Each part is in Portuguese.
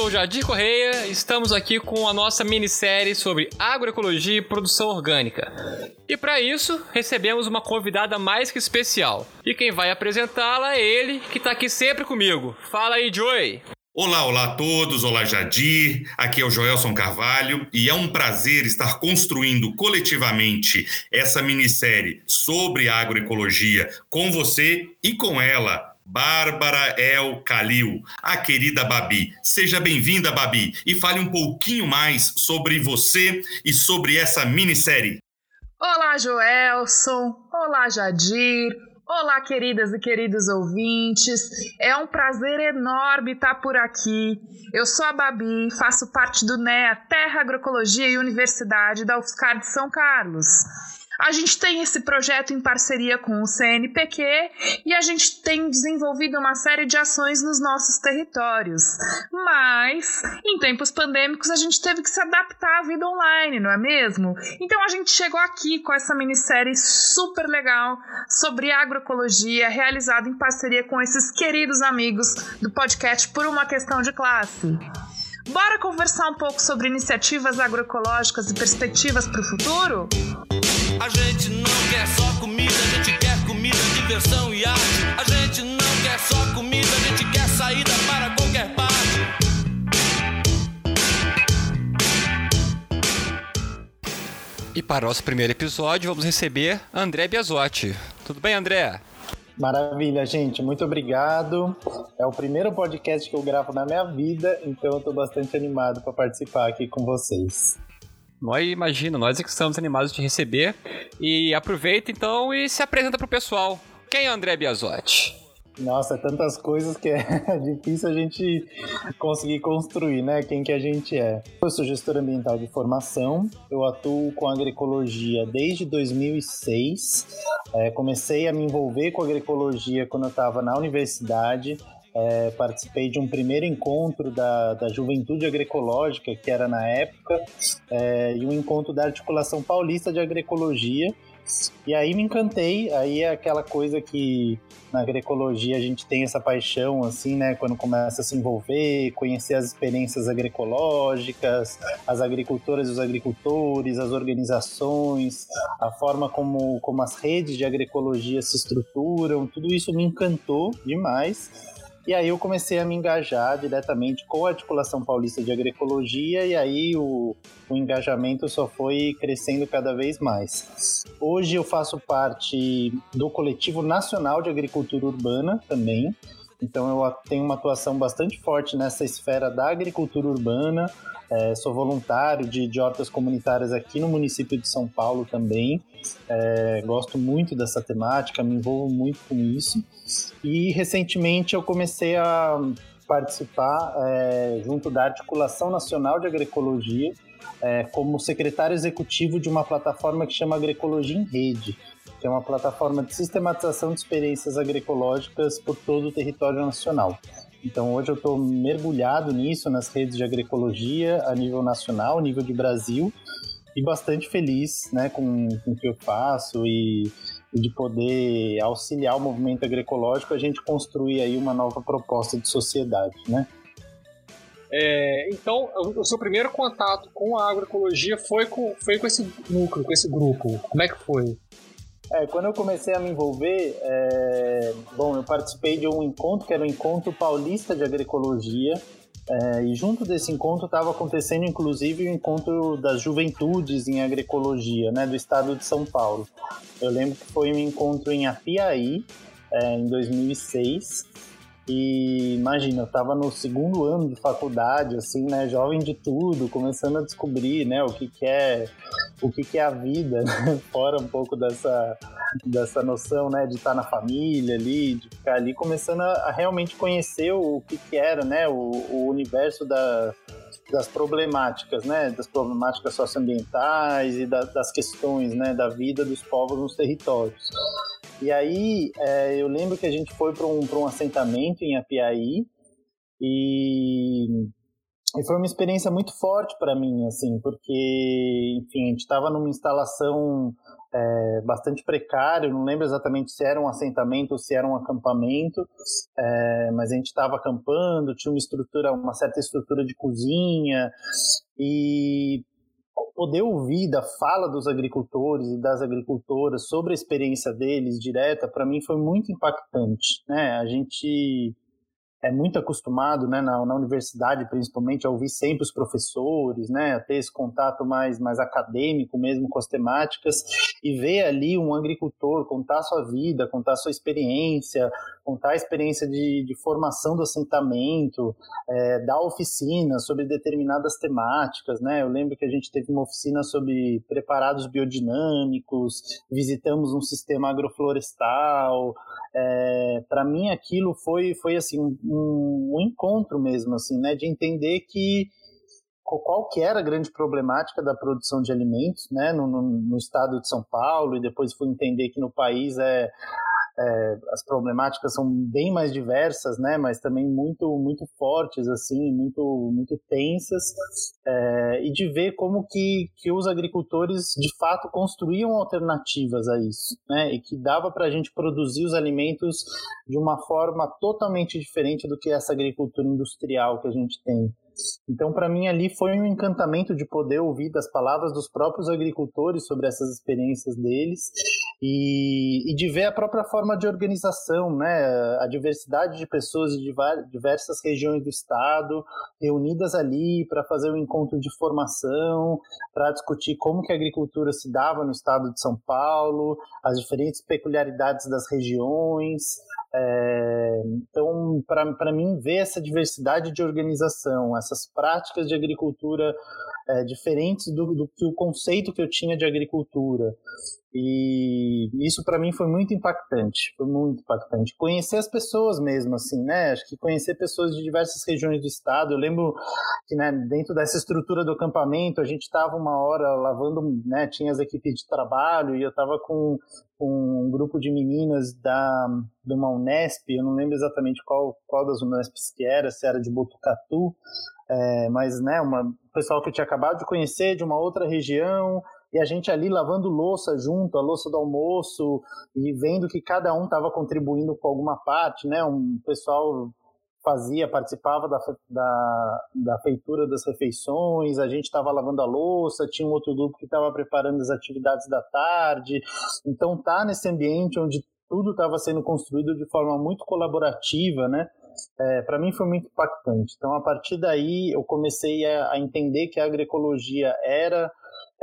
sou o Jadir Correia estamos aqui com a nossa minissérie sobre agroecologia e produção orgânica. E para isso, recebemos uma convidada mais que especial. E quem vai apresentá-la é ele, que está aqui sempre comigo. Fala aí, Joey! Olá, olá a todos, olá Jadir, aqui é o Joelson Carvalho e é um prazer estar construindo coletivamente essa minissérie sobre agroecologia com você e com ela, Bárbara El Calil, a querida Babi. Seja bem-vinda, Babi, e fale um pouquinho mais sobre você e sobre essa minissérie. Olá, Joelson. Olá, Jadir. Olá, queridas e queridos ouvintes. É um prazer enorme estar por aqui. Eu sou a Babi, faço parte do NEA Terra Agroecologia e Universidade da UFSCar de São Carlos. A gente tem esse projeto em parceria com o CNPq e a gente tem desenvolvido uma série de ações nos nossos territórios. Mas, em tempos pandêmicos, a gente teve que se adaptar à vida online, não é mesmo? Então a gente chegou aqui com essa minissérie super legal sobre agroecologia, realizada em parceria com esses queridos amigos do podcast Por uma Questão de Classe. Bora conversar um pouco sobre iniciativas agroecológicas e perspectivas para o futuro? A gente não quer só comida, a gente quer comida, diversão e arte. A gente não quer só comida, a gente quer saída para qualquer parte. E para o nosso primeiro episódio, vamos receber André Biasotti. Tudo bem, André? Maravilha, gente. Muito obrigado. É o primeiro podcast que eu gravo na minha vida, então eu estou bastante animado para participar aqui com vocês. Nós, imagina, nós é que estamos animados de receber. E aproveita então e se apresenta para o pessoal. Quem é André Biasotti? Nossa, tantas coisas que é difícil a gente conseguir construir, né? Quem que a gente é. Eu sou gestor ambiental de formação, eu atuo com agroecologia desde 2006. É, comecei a me envolver com agroecologia quando eu estava na universidade. É, participei de um primeiro encontro da, da Juventude Agroecológica, que era na época, é, e um encontro da Articulação Paulista de Agroecologia. E aí me encantei, aí é aquela coisa que na agroecologia a gente tem essa paixão, assim, né? Quando começa a se envolver, conhecer as experiências agroecológicas, as agricultoras e os agricultores, as organizações, a forma como, como as redes de agroecologia se estruturam, tudo isso me encantou demais. E aí eu comecei a me engajar diretamente com a Articulação Paulista de Agroecologia e aí o, o engajamento só foi crescendo cada vez mais. Hoje eu faço parte do Coletivo Nacional de Agricultura Urbana também, então eu tenho uma atuação bastante forte nessa esfera da agricultura urbana, é, sou voluntário de, de hortas comunitárias aqui no município de São Paulo também. É, gosto muito dessa temática, me envolvo muito com isso. E recentemente eu comecei a participar é, junto da Articulação Nacional de Agroecologia é, como secretário executivo de uma plataforma que chama Agroecologia em Rede, que é uma plataforma de sistematização de experiências agroecológicas por todo o território nacional. Então hoje eu estou mergulhado nisso, nas redes de agroecologia a nível nacional, a nível de Brasil, e bastante feliz né, com, com o que eu faço e, e, de poder auxiliar o movimento agroecológico a gente construir aí uma nova proposta de sociedade, né? É, então, o seu primeiro contato com a agroecologia foi com, foi com esse núcleo, com esse grupo. Como é que foi? É, quando eu comecei a me envolver, é, bom, eu participei de um encontro que era o Encontro Paulista de Agroecologia, é, e junto desse encontro estava acontecendo, inclusive, o encontro das juventudes em agroecologia, né, do estado de São Paulo. Eu lembro que foi um encontro em Apiaí, é, em 2006, e imagina, eu estava no segundo ano de faculdade, assim, né, jovem de tudo, começando a descobrir, né, o que, que é o que, que é a vida, né? fora um pouco dessa, dessa noção, né, de estar na família ali, de ficar ali, começando a, a realmente conhecer o que, que era, né, o, o universo da, das problemáticas, né, das problemáticas socioambientais e da, das questões, né, da vida dos povos nos territórios. E aí é, eu lembro que a gente foi para um, um assentamento em Apiaí e, e foi uma experiência muito forte para mim, assim, porque, enfim, a gente estava numa instalação é, bastante precário, não lembro exatamente se era um assentamento ou se era um acampamento, é, mas a gente estava acampando, tinha uma estrutura, uma certa estrutura de cozinha, e poder ouvir da fala dos agricultores e das agricultoras sobre a experiência deles direta, para mim foi muito impactante. Né? A gente é muito acostumado, né, na, na, universidade principalmente, a ouvir sempre os professores, né, a ter esse contato mais, mais acadêmico mesmo com as temáticas, e ver ali um agricultor contar sua vida, contar sua experiência, contar a experiência de, de formação do assentamento, é, dar oficinas sobre determinadas temáticas, né, eu lembro que a gente teve uma oficina sobre preparados biodinâmicos, visitamos um sistema agroflorestal, é, para mim aquilo foi, foi assim, um, um encontro mesmo, assim, né, de entender que qual que era a grande problemática da produção de alimentos, né, no, no, no, estado de São Paulo, e depois fui entender que no país é é, as problemáticas são bem mais diversas, né, mas também muito muito fortes assim, muito muito tensas, é, e de ver como que, que os agricultores de fato construíam alternativas a isso, né, e que dava para a gente produzir os alimentos de uma forma totalmente diferente do que essa agricultura industrial que a gente tem. Então, para mim, ali foi um encantamento de poder ouvir das palavras dos próprios agricultores sobre essas experiências deles e, e de ver a própria forma de organização, né? A diversidade de pessoas de diversas regiões do estado reunidas ali para fazer um encontro de formação, para discutir como que a agricultura se dava no estado de São Paulo, as diferentes peculiaridades das regiões, é, então, para mim, ver essa diversidade de organização, essas práticas de agricultura é, diferentes do, do que o conceito que eu tinha de agricultura, e isso para mim foi muito impactante, foi muito impactante. Conhecer as pessoas mesmo, assim, né? Acho que conhecer pessoas de diversas regiões do estado. Eu lembro que, né, dentro dessa estrutura do acampamento, a gente estava uma hora lavando, né? Tinha as equipes de trabalho e eu estava com, com um grupo de meninas da de uma Unesp, eu não lembro exatamente qual, qual das Unesps que era, se era de Botucatu, é, mas, né, uma pessoal que eu tinha acabado de conhecer de uma outra região e a gente ali lavando louça junto, a louça do almoço, e vendo que cada um estava contribuindo com alguma parte, né? Um pessoal fazia, participava da, da, da feitura das refeições, a gente estava lavando a louça, tinha um outro grupo que estava preparando as atividades da tarde. Então, tá nesse ambiente onde tudo estava sendo construído de forma muito colaborativa, né? É, para mim foi muito impactante. Então, a partir daí, eu comecei a, a entender que a agroecologia era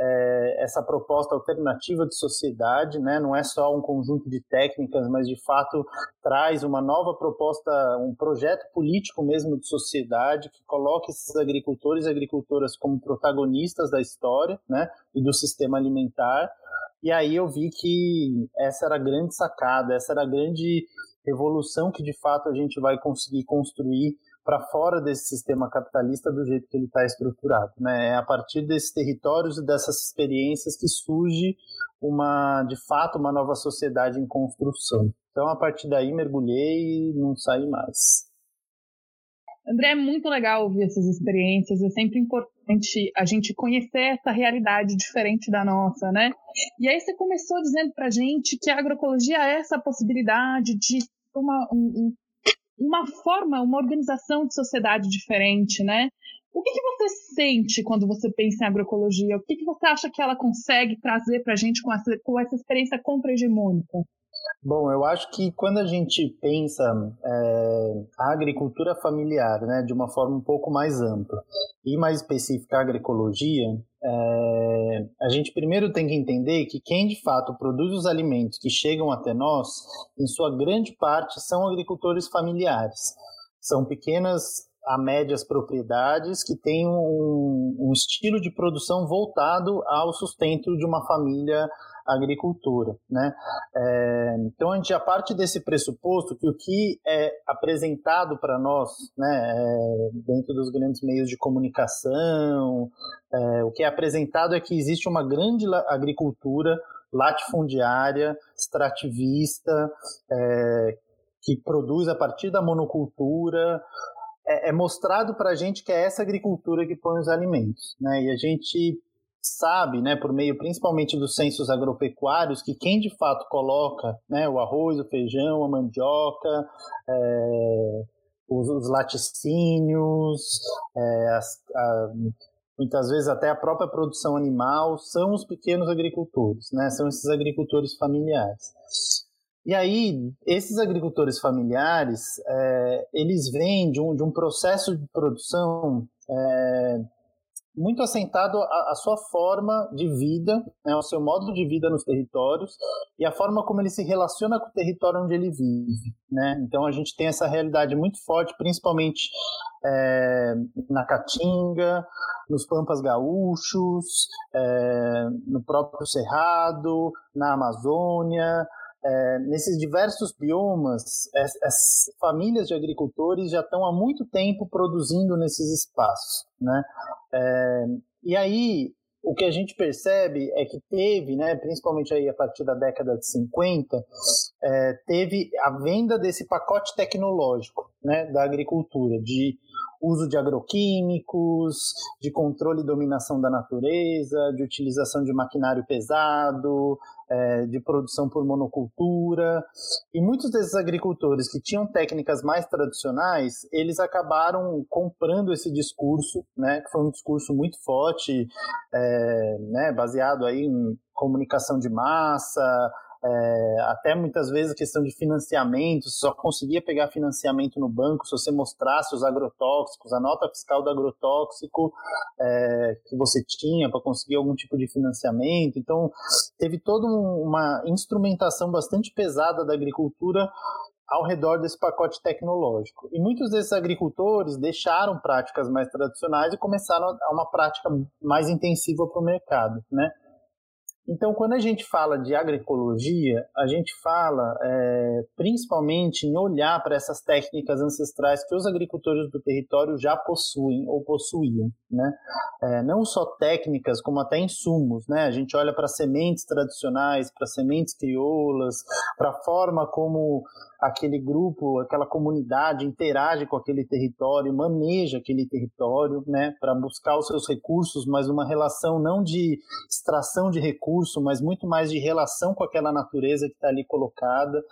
é, essa proposta alternativa de sociedade, né? não é só um conjunto de técnicas, mas de fato traz uma nova proposta, um projeto político mesmo de sociedade que coloca esses agricultores e agricultoras como protagonistas da história né? e do sistema alimentar. E aí eu vi que essa era a grande sacada, essa era a grande revolução que de fato a gente vai conseguir construir para fora desse sistema capitalista do jeito que ele está estruturado. Né? É a partir desses territórios e dessas experiências que surge uma, de fato, uma nova sociedade em construção. Então, a partir daí, mergulhei e não saí mais. André, é muito legal ouvir essas experiências. É sempre importante a gente conhecer essa realidade diferente da nossa, né? E aí você começou dizendo para gente que a agroecologia é essa possibilidade de uma, um, uma forma, uma organização de sociedade diferente, né? O que, que você sente quando você pensa em agroecologia? O que, que você acha que ela consegue trazer para a gente com essa, com essa experiência contra-hegemônica? Bom, eu acho que quando a gente pensa é, a agricultura familiar, né, de uma forma um pouco mais ampla e mais específica a agroecologia, é, a gente primeiro tem que entender que quem de fato produz os alimentos que chegam até nós, em sua grande parte, são agricultores familiares. São pequenas a médias propriedades que têm um, um estilo de produção voltado ao sustento de uma família agricultura. Né? É, então, a gente já parte desse pressuposto que o que é apresentado para nós, né, é, dentro dos grandes meios de comunicação, é, o que é apresentado é que existe uma grande agricultura latifundiária, extrativista, é, que produz a partir da monocultura, é, é mostrado para a gente que é essa agricultura que põe os alimentos, né? E a gente sabe, né, por meio principalmente dos censos agropecuários, que quem de fato coloca né, o arroz, o feijão, a mandioca, é, os, os, laticínios, é, as, a, muitas vezes até a própria produção animal, são os pequenos agricultores, né, são esses agricultores familiares. E aí, esses agricultores familiares, é, eles vêm de um, de um processo de produção é, muito assentado a, sua forma de vida, né, o seu modo de vida nos territórios e a forma como ele se relaciona com o território onde ele vive. Né? Então a gente tem essa realidade muito forte, principalmente é, na Caatinga, nos Pampas Gaúchos, é, no próprio Cerrado, na Amazônia, é, nesses diversos biomas, as, as, famílias de agricultores já estão há muito tempo produzindo nesses espaços, né? É, e aí o que a gente percebe é que teve, né, principalmente aí a partir da década de 50, é, teve a venda desse pacote tecnológico, né, da agricultura, de uso de agroquímicos, de controle e dominação da natureza, de utilização de maquinário pesado, é, de produção por monocultura. E muitos desses agricultores que tinham técnicas mais tradicionais, eles acabaram comprando esse discurso, né, que foi um discurso muito forte, é, né, baseado aí em comunicação de massa, é, até muitas vezes a questão de financiamento, só conseguia pegar financiamento no banco se você mostrasse os agrotóxicos, a nota fiscal do agrotóxico é, que você tinha para conseguir algum tipo de financiamento. Então, teve toda uma instrumentação bastante pesada da agricultura ao redor desse pacote tecnológico. E muitos desses agricultores deixaram práticas mais tradicionais e começaram a uma prática mais intensiva para o mercado, né? Então, quando a gente fala de agroecologia, a gente fala é, principalmente em olhar para essas técnicas ancestrais que os agricultores do território já possuem ou possuíam. Né? É, não só técnicas, como até insumos. Né? A gente olha para sementes tradicionais, para sementes crioulas, para a forma como aquele grupo, aquela comunidade interage com aquele território, maneja aquele território, né, para buscar os seus recursos, mas uma relação não de extração de mas muito mais de relação com aquela natureza que está ali colocada.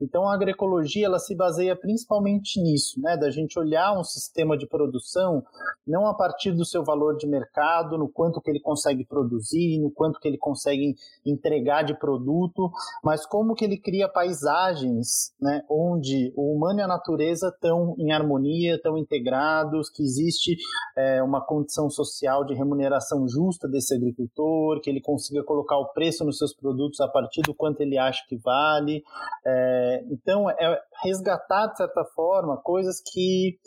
Então a agroecologia ela se baseia principalmente nisso, né, da gente olhar um sistema de produção não a partir do seu valor de mercado, no quanto que ele consegue produzir, no quanto que ele consegue entregar de produto, mas como que ele cria paisagens, né, onde o humano e a natureza estão em harmonia, estão integrados, que existe é, uma condição social de remuneração justa desse agricultor, que ele consiga colocar o preço nos seus produtos a partir do quanto ele acha que vale. É, então, é resgatar, de certa forma, coisas que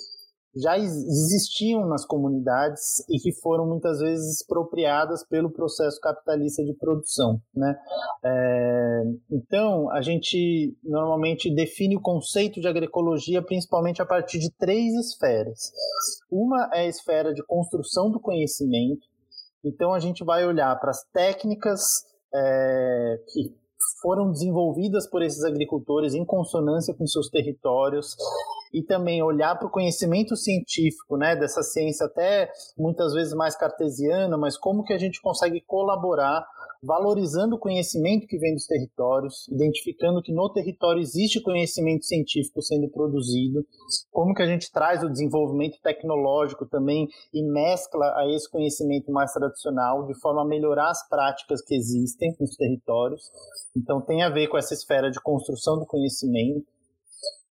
já existiam nas comunidades e que foram muitas vezes expropriadas pelo processo capitalista de produção. Né? É, então, a gente normalmente define o conceito de agroecologia principalmente a partir de três esferas. Uma é a esfera de construção do conhecimento, então a gente vai olhar para as técnicas é, que foram desenvolvidas por esses agricultores em consonância com seus territórios e também olhar para o conhecimento científico, né, dessa ciência até muitas vezes mais cartesiana, mas como que a gente consegue colaborar valorizando o conhecimento que vem dos territórios, identificando que no território existe conhecimento científico sendo produzido, como que a gente traz o desenvolvimento tecnológico também e mescla a esse conhecimento mais tradicional de forma a melhorar as práticas que existem nos territórios. Então tem a ver com essa esfera de construção do conhecimento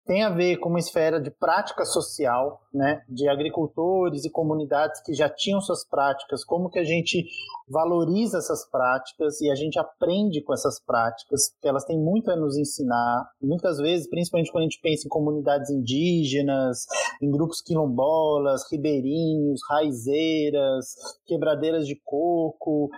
tem a ver com uma esfera de prática social, né, de agricultores e comunidades que já tinham suas práticas, como que a gente valoriza essas práticas e a gente aprende com essas práticas, porque elas têm muito a nos ensinar. Muitas vezes, principalmente quando a gente pensa em comunidades indígenas, em grupos quilombolas, ribeirinhos, raizeiras, quebradeiras de coco,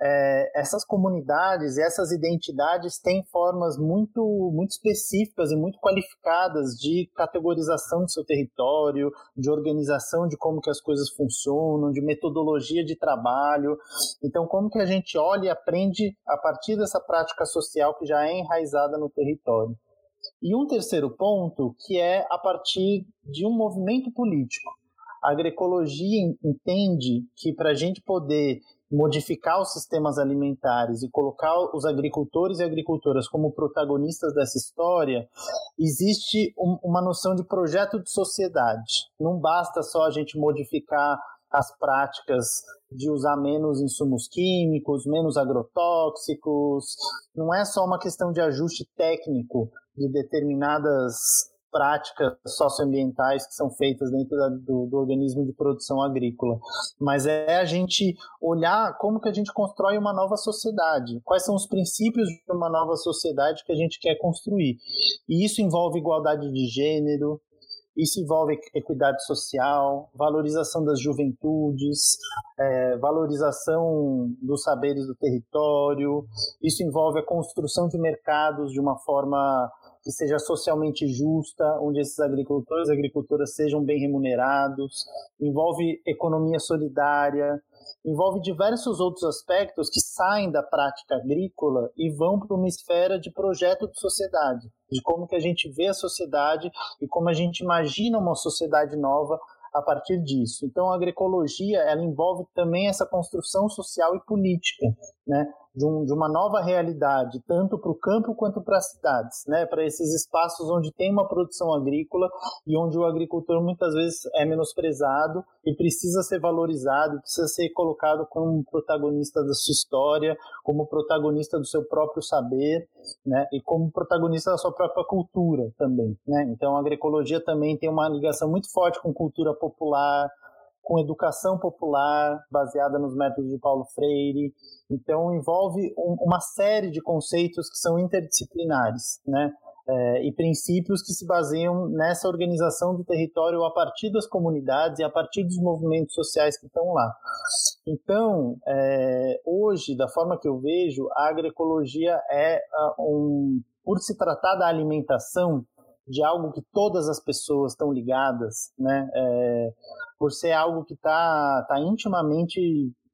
é, essas comunidades, essas identidades têm formas muito, muito específicas e muito qualificadas de categorização do seu território, de organização de como que as coisas funcionam, de metodologia de trabalho. Então, como que a gente olha e aprende a partir dessa prática social que já é enraizada no território? E um terceiro ponto, que é a partir de um movimento político. A agroecologia entende que para a gente poder modificar os sistemas alimentares e colocar os agricultores e agricultoras como protagonistas dessa história, existe um, uma noção de projeto de sociedade. Não basta só a gente modificar as práticas de usar menos insumos químicos, menos agrotóxicos. Não é só uma questão de ajuste técnico de determinadas práticas socioambientais que são feitas dentro da, do, do, organismo de produção agrícola, mas é a gente olhar como que a gente constrói uma nova sociedade, quais são os princípios de uma nova sociedade que a gente quer construir. E isso envolve igualdade de gênero, isso envolve equidade social, valorização das juventudes, é, valorização dos saberes do território. Isso envolve a construção de mercados de uma forma que seja socialmente justa, onde esses agricultores e agricultoras sejam bem remunerados. Envolve economia solidária, envolve diversos outros aspectos que saem da prática agrícola e vão para uma esfera de projeto de sociedade, de como que a gente vê a sociedade e como a gente imagina uma sociedade nova a partir disso. Então, a agroecologia ela envolve também essa construção social e política, né? De, um, de uma nova realidade, tanto para o campo quanto para as cidades, né? para esses espaços onde tem uma produção agrícola e onde o agricultor muitas vezes é menosprezado e precisa ser valorizado, precisa ser colocado como protagonista da sua história, como protagonista do seu próprio saber, né? e como protagonista da sua própria cultura também. Né? Então a agroecologia também tem uma ligação muito forte com cultura popular, com educação popular baseada nos métodos de Paulo Freire. Então, envolve um, uma série de conceitos que são interdisciplinares, né? É, e princípios que se baseiam nessa organização do território a partir das comunidades e a partir dos movimentos sociais que estão lá. Então, é, hoje, da forma que eu vejo, a agroecologia é um, por se tratar da alimentação, de algo que todas as pessoas estão ligadas, né? É, por ser algo que está tá intimamente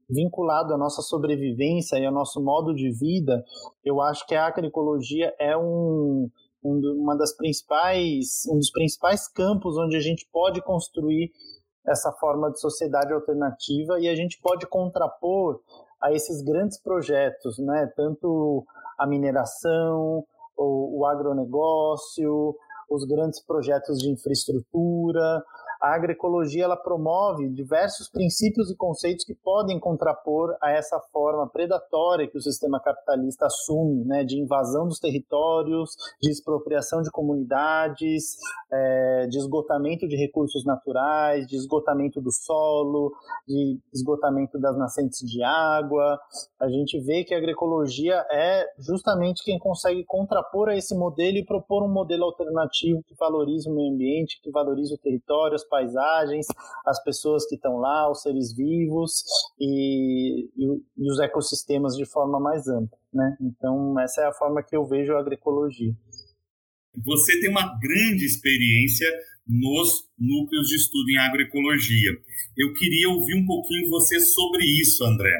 vinculado à nossa sobrevivência e ao nosso modo de vida, eu acho que a agroecologia é um, um, uma das principais, um dos principais campos onde a gente pode construir essa forma de sociedade alternativa e a gente pode contrapor a esses grandes projetos, né? Tanto a mineração, o, o agronegócio, os grandes projetos de infraestrutura, a agroecologia ela promove diversos princípios e conceitos que podem contrapor a essa forma predatória que o sistema capitalista assume, né, de invasão dos territórios, de expropriação de comunidades, é, de esgotamento de recursos naturais, de esgotamento do solo, de esgotamento das nascentes de água. A gente vê que a agroecologia é justamente quem consegue contrapor a esse modelo e propor um modelo alternativo que valorize o meio ambiente, que valorize o território, as paisagens, as pessoas que estão lá, os seres vivos e, e, e os ecossistemas de forma mais ampla. Né? Então, essa é a forma que eu vejo a agroecologia. Você tem uma grande experiência nos núcleos de estudo em agroecologia. Eu queria ouvir um pouquinho você sobre isso, André.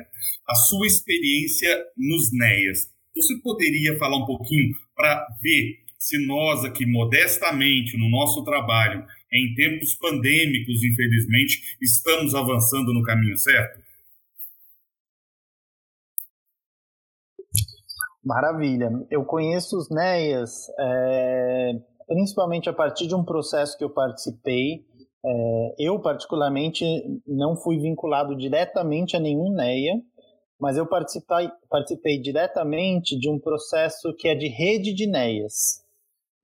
A sua experiência nos NEAs. Você poderia falar um pouquinho para ver se nós aqui, modestamente, no nosso trabalho, em tempos pandêmicos, infelizmente, estamos avançando no caminho certo? Maravilha. Eu conheço os NEAs é, principalmente a partir de um processo que eu participei. É, eu, particularmente, não fui vinculado diretamente a nenhum NEA, mas eu participei, participei diretamente de um processo que é de rede de NEAs.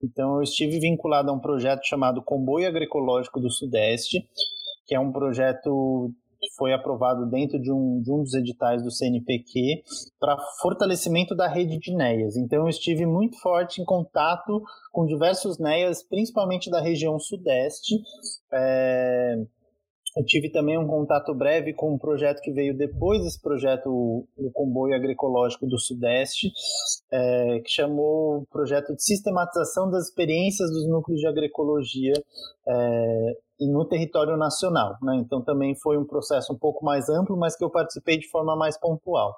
Então, eu estive vinculado a um projeto chamado Comboio Agroecológico do Sudeste, que é um projeto que foi aprovado dentro de um, de um dos editais do CNPq para fortalecimento da rede de NEAs. Então, eu estive muito forte em contato com diversos NEAs, principalmente da região Sudeste. É, eu tive também um contato breve com um projeto que veio depois desse projeto, o Comboio Agroecológico do Sudeste, é, que chamou o Projeto de Sistematização das Experiências dos Núcleos de Agroecologia é, no território nacional. Né? Então também foi um processo um pouco mais amplo, mas que eu participei de forma mais pontual.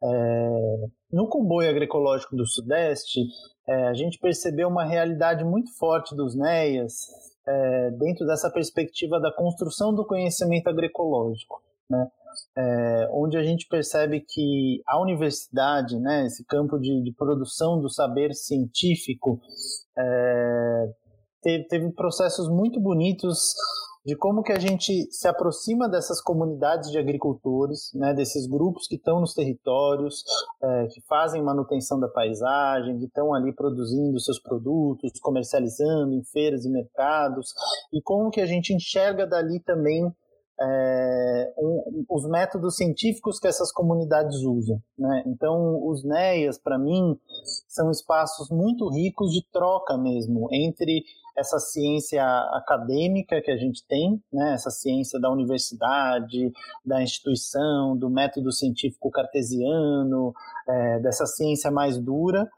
É, no Comboio Agroecológico do Sudeste, é, a gente percebeu uma realidade muito forte dos NEAs, é, dentro dessa perspectiva da construção do conhecimento agroecológico, né? É, onde a gente percebe que a universidade, né, esse campo de, de produção do saber científico, é, teve, teve processos muito bonitos de como que a gente se aproxima dessas comunidades de agricultores, né, desses grupos que estão nos territórios, é, que fazem manutenção da paisagem, que estão ali produzindo seus produtos, comercializando em feiras e mercados, e como que a gente enxerga dali também é, um, os métodos científicos que essas comunidades usam. Né? Então, os NEAs, para mim, são espaços muito ricos de troca mesmo entre essa ciência acadêmica que a gente tem, né? essa ciência da universidade, da instituição, do método científico cartesiano, é, dessa ciência mais dura,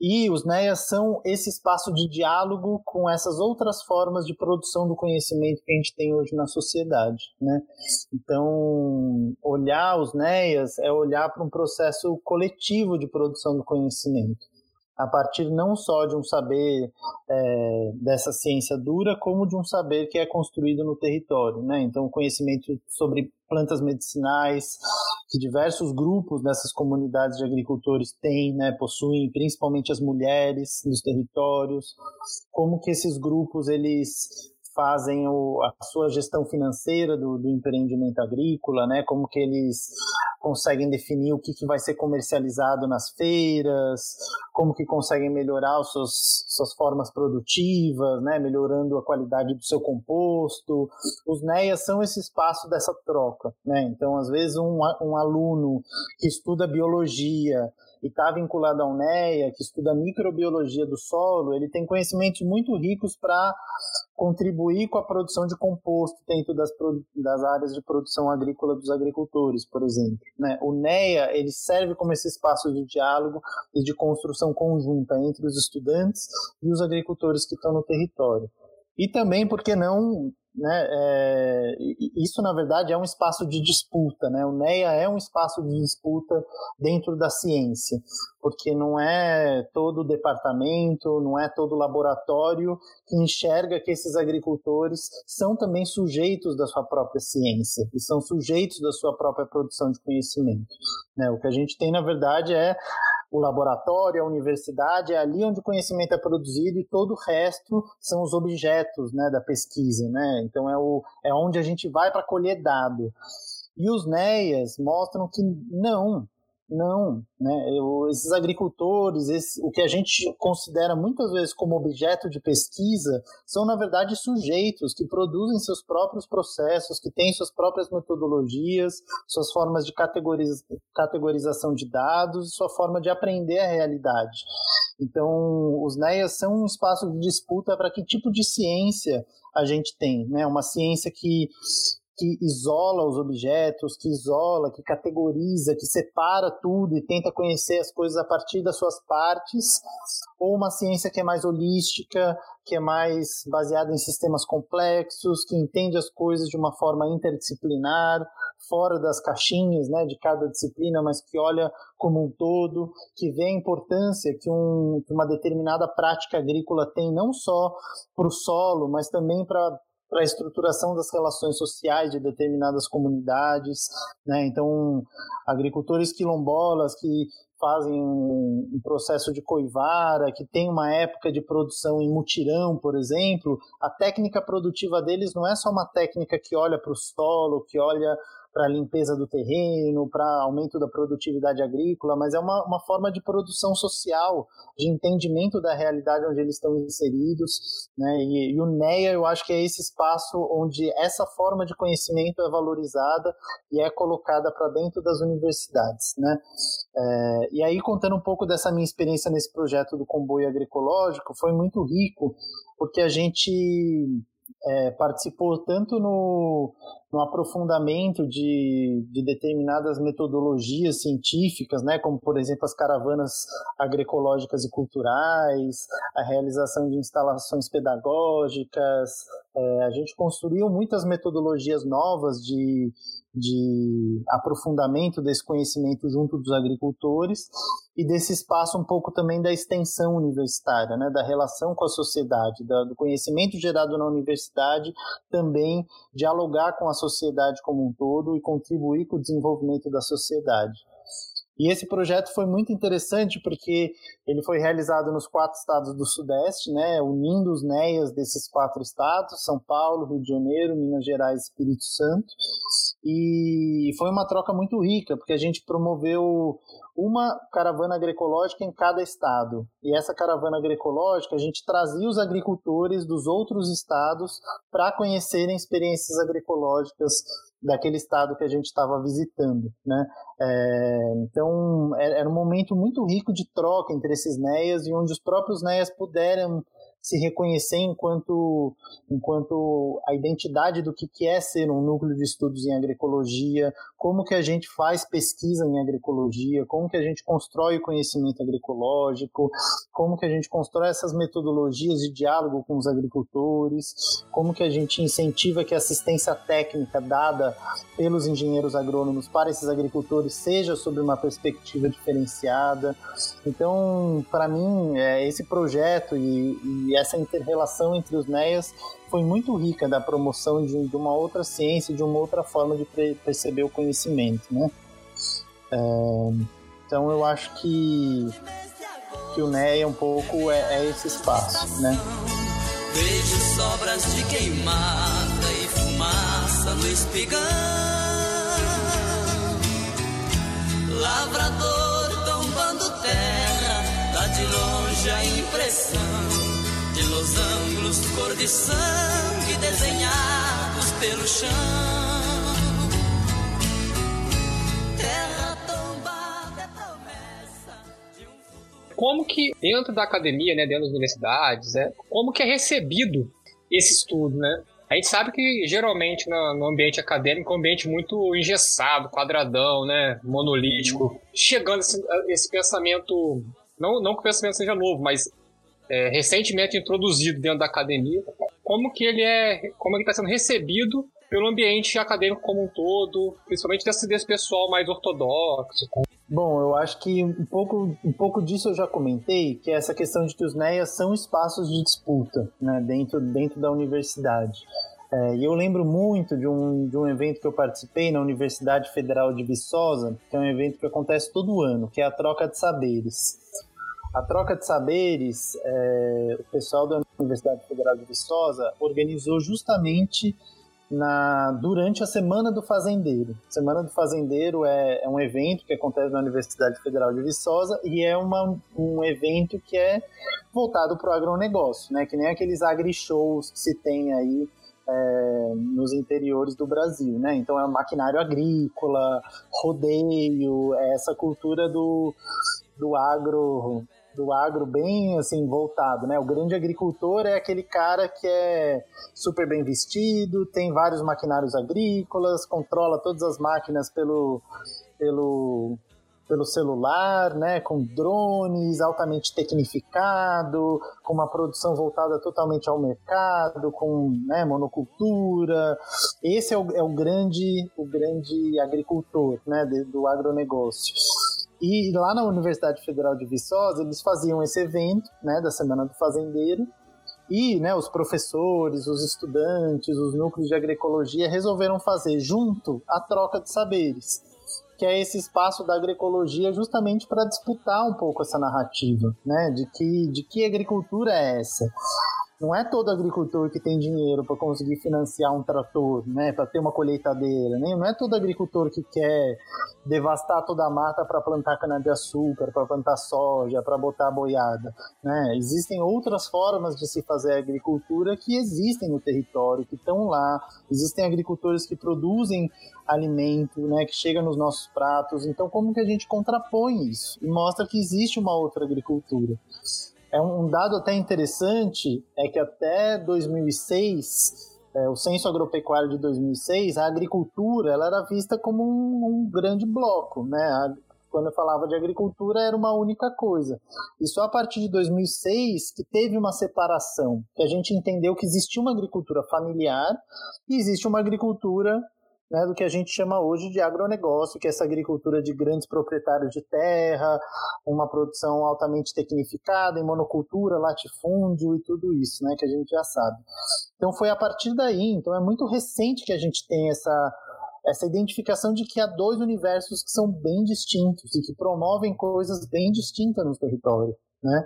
e os NEAs são esse espaço de diálogo com essas outras formas de produção do conhecimento que a gente tem hoje na sociedade. Né? Então, olhar os NEAs é olhar para um processo coletivo de produção do conhecimento a partir não só de um saber é, dessa ciência dura, como de um saber que é construído no território. Né? Então, conhecimento sobre plantas medicinais, que diversos grupos dessas comunidades de agricultores têm, né, possuem, principalmente as mulheres nos territórios, como que esses grupos eles fazem o, a sua gestão financeira do, do, empreendimento agrícola, né? Como que eles conseguem definir o que, que vai ser comercializado nas feiras, como que conseguem melhorar os seus, suas formas produtivas, né? Melhorando a qualidade do seu composto. Os NEAs são esse espaço dessa troca, né? Então, às vezes, um, um aluno que estuda biologia e está vinculado à UNEA, que estuda microbiologia do solo, ele tem conhecimentos muito ricos para contribuir com a produção de composto dentro das, das áreas de produção agrícola dos agricultores, por exemplo. Né? O NEA ele serve como esse espaço de diálogo e de construção conjunta entre os estudantes e os agricultores que estão no território. E também, por que não, né, é, isso na verdade é um espaço de disputa, né? O NEA é um espaço de disputa dentro da ciência, porque não é todo departamento, não é todo laboratório que enxerga que esses agricultores são também sujeitos da sua própria ciência e são sujeitos da sua própria produção de conhecimento. Né? O que a gente tem na verdade é o laboratório, a universidade, é ali onde o conhecimento é produzido e todo o resto são os objetos né, da pesquisa. Né? Então é, o, é onde a gente vai para colher dado. E os NEAs mostram que não, não, né? Eu, esses agricultores, esse, o que a gente considera muitas vezes como objeto de pesquisa, são na verdade sujeitos que produzem seus próprios processos, que têm suas próprias metodologias, suas formas de categoriza, categorização de dados, sua forma de aprender a realidade. Então, os NEAs são um espaço de disputa para que tipo de ciência a gente tem, né? Uma ciência que que isola os objetos, que isola, que categoriza, que separa tudo e tenta conhecer as coisas a partir das suas partes, ou uma ciência que é mais holística, que é mais baseada em sistemas complexos, que entende as coisas de uma forma interdisciplinar, fora das caixinhas né, de cada disciplina, mas que olha como um todo, que vê a importância que, um, que uma determinada prática agrícola tem não só para o solo, mas também para para a estruturação das relações sociais de determinadas comunidades, né? Então, agricultores quilombolas que fazem um, processo de coivara, que tem uma época de produção em mutirão, por exemplo, a técnica produtiva deles não é só uma técnica que olha para o solo, que olha para limpeza do terreno, para aumento da produtividade agrícola, mas é uma, uma forma de produção social, de entendimento da realidade onde eles estão inseridos. Né? E, e o NEA, eu acho que é esse espaço onde essa forma de conhecimento é valorizada e é colocada para dentro das universidades. Né? É, e aí, contando um pouco dessa minha experiência nesse projeto do comboio agroecológico, foi muito rico, porque a gente é, participou tanto no, no aprofundamento de, de, determinadas metodologias científicas, né, como por exemplo as caravanas agroecológicas e culturais, a realização de instalações pedagógicas. É, a gente construiu muitas metodologias novas de, de aprofundamento desse conhecimento junto dos agricultores e desse espaço um pouco também da extensão universitária, né, da relação com a sociedade, da, do conhecimento gerado na universidade, também dialogar com a sociedade como um todo e contribuir com o desenvolvimento da sociedade. E esse projeto foi muito interessante porque ele foi realizado nos quatro estados do Sudeste, né, unindo os NEAs desses quatro estados, São Paulo, Rio de Janeiro, Minas Gerais e Espírito Santo. E foi uma troca muito rica, porque a gente promoveu uma caravana agroecológica em cada estado. E essa caravana agroecológica, a gente trazia os agricultores dos outros estados para conhecerem experiências agroecológicas daquele estado que a gente estava visitando, né? É, então era um momento muito rico de troca entre esses NEAs e onde os próprios NEAs puderam se reconhecer enquanto, enquanto a identidade do que é ser um núcleo de estudos em agroecologia, como que a gente faz pesquisa em agroecologia, como que a gente constrói o conhecimento agroecológico, como que a gente constrói essas metodologias de diálogo com os agricultores, como que a gente incentiva que a assistência técnica dada pelos engenheiros agrônomos para esses agricultores seja sob uma perspectiva diferenciada. Então, para mim, é, esse projeto e, e essa interrelação entre os NEAs foi muito rica da promoção de, de uma outra ciência, de uma outra forma de perceber o conhecimento, né? É, então eu acho que, que o NEA um pouco é, é esse espaço, né? Vejo sobras de queimada e fumaça no espigão. Lavrador tombando terra, dá de longe a impressão de losangos cor de sangue desenhados pelo chão. Terra tombada é promessa de um. Como que dentro da academia, né, dentro das universidades, é, como que é recebido esse estudo, né? A gente sabe que geralmente no, no, ambiente acadêmico é um ambiente muito engessado, quadradão, né, monolítico. Chegando esse, esse pensamento, não, não que o pensamento seja novo, mas é, recentemente introduzido dentro da academia, como que ele é, como ele está sendo recebido pelo ambiente acadêmico como um todo, principalmente desse, desse pessoal mais ortodoxo. Bom, eu acho que um pouco, um pouco disso eu já comentei, que é essa questão de que os NEAs são espaços de disputa né, dentro, dentro da universidade. É, e eu lembro muito de um, de um evento que eu participei na Universidade Federal de Viçosa, que é um evento que acontece todo ano, que é a troca de saberes. A troca de saberes, é, o pessoal da Universidade Federal de Viçosa organizou justamente na, durante a Semana do Fazendeiro. Semana do Fazendeiro é, é, um evento que acontece na Universidade Federal de Viçosa e é uma, um evento que é voltado para o agronegócio, né? que nem aqueles agri-shows que se tem aí é, nos interiores do Brasil, né? Então é maquinário agrícola, rodeio, é essa cultura do, do agro do agro bem assim voltado, né? O grande agricultor é aquele cara que é super bem vestido, tem vários maquinários agrícolas, controla todas as máquinas pelo pelo pelo celular, né, com drones, altamente tecnificado, com uma produção voltada totalmente ao mercado, com né, monocultura. Esse é o, é o grande o grande agricultor, né, do agronegócio. E lá na Universidade Federal de Viçosa, eles faziam esse evento, né, da Semana do Fazendeiro, e né, os professores, os estudantes, os núcleos de agroecologia resolveram fazer junto a troca de saberes, que é esse espaço da agroecologia justamente para disputar um pouco essa narrativa, né, de que, de que agricultura é essa. Não é todo agricultor que tem dinheiro para conseguir financiar um trator, né, para ter uma colheitadeira, nem não é todo agricultor que quer devastar toda a mata para plantar cana-de-açúcar, para plantar soja, para botar boiada, né? Existem outras formas de se fazer agricultura que existem no território, que estão lá. Existem agricultores que produzem alimento, né, que chega nos nossos pratos. Então, como que a gente contrapõe isso e mostra que existe uma outra agricultura? É um dado até interessante é que até 2006, é, o censo agropecuário de 2006, a agricultura ela era vista como um, um grande bloco, né? A, quando eu falava de agricultura era uma única coisa. E só a partir de 2006 que teve uma separação, que a gente entendeu que existia uma agricultura familiar e existe uma agricultura né, do que a gente chama hoje de agronegócio, que é essa agricultura de grandes proprietários de terra, uma produção altamente tecnificada, em monocultura, latifúndio e tudo isso, né, que a gente já sabe. Então foi a partir daí, então é muito recente que a gente tem essa essa identificação de que há dois universos que são bem distintos e que promovem coisas bem distintas no território. Né?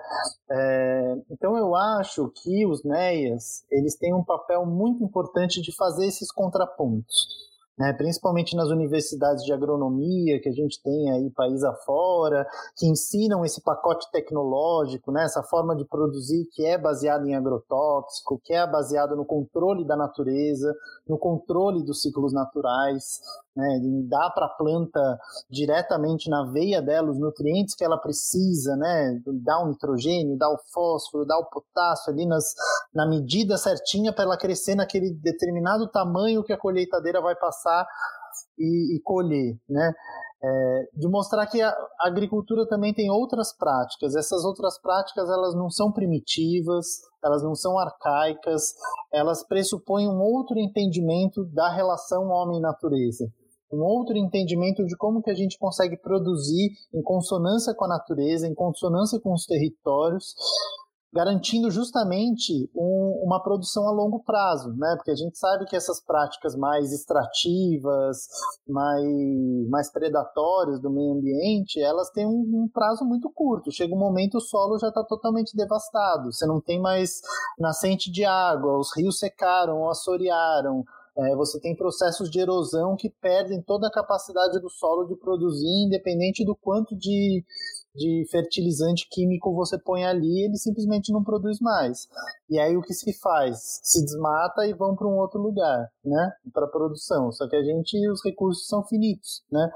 É, então eu acho que os NEAs eles têm um papel muito importante de fazer esses contrapontos né, principalmente nas universidades de agronomia que a gente tem aí país afora, que ensinam esse pacote tecnológico, né, essa forma de produzir que é baseada em agrotóxico, que é baseada no controle da natureza, no controle dos ciclos naturais, né, dar para a planta diretamente na veia dela os nutrientes que ela precisa, né, dar o nitrogênio, dar o fósforo, dar o potássio ali nas, na medida certinha para ela crescer naquele determinado tamanho que a colheitadeira vai passar e, e colher, né? É, de mostrar que a agricultura também tem outras práticas. Essas outras práticas elas não são primitivas, elas não são arcaicas, elas pressupõem um outro entendimento da relação homem-natureza um outro entendimento de como que a gente consegue produzir em consonância com a natureza, em consonância com os territórios, garantindo justamente um, uma produção a longo prazo, né? Porque a gente sabe que essas práticas mais extrativas, mais, mais predatórias do meio ambiente, elas têm um, um prazo muito curto. Chega um momento o solo já está totalmente devastado. Você não tem mais nascente de água, os rios secaram, assorearam, é, você tem processos de erosão que perdem toda a capacidade do solo de produzir, independente do quanto de, de fertilizante químico você põe ali, ele simplesmente não produz mais. E aí o que se faz? Se desmata e vão para um outro lugar, né? Para produção. Só que a gente, os recursos são finitos, né?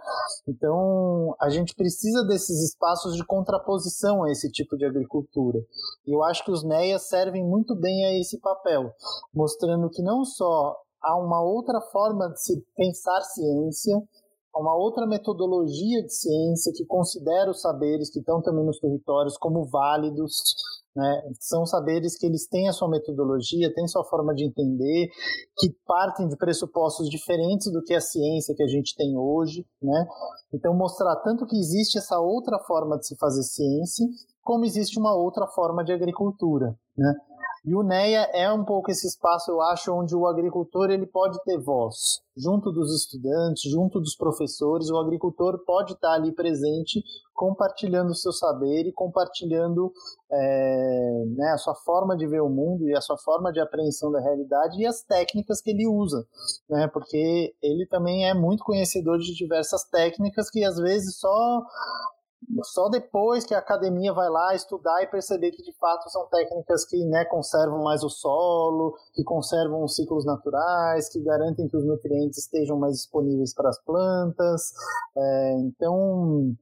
Então a gente precisa desses espaços de contraposição a esse tipo de agricultura. E eu acho que os NEAs servem muito bem a esse papel, mostrando que não só há uma outra forma de se pensar ciência, há uma outra metodologia de ciência que considera os saberes que estão também nos territórios como válidos, né? São saberes que eles têm a sua metodologia, têm sua forma de entender, que partem de pressupostos diferentes do que a ciência que a gente tem hoje, né? Então mostrar tanto que existe essa outra forma de se fazer ciência, como existe uma outra forma de agricultura, né? E o NEA é um pouco esse espaço, eu acho, onde o agricultor ele pode ter voz. Junto dos estudantes, junto dos professores, o agricultor pode estar ali presente, compartilhando o seu saber e compartilhando é, né, a sua forma de ver o mundo e a sua forma de apreensão da realidade e as técnicas que ele usa. Né, porque ele também é muito conhecedor de diversas técnicas que às vezes só só depois que a academia vai lá estudar e perceber que de fato são técnicas que né, conservam mais o solo, que conservam os ciclos naturais, que garantem que os nutrientes estejam mais disponíveis para as plantas. É, então,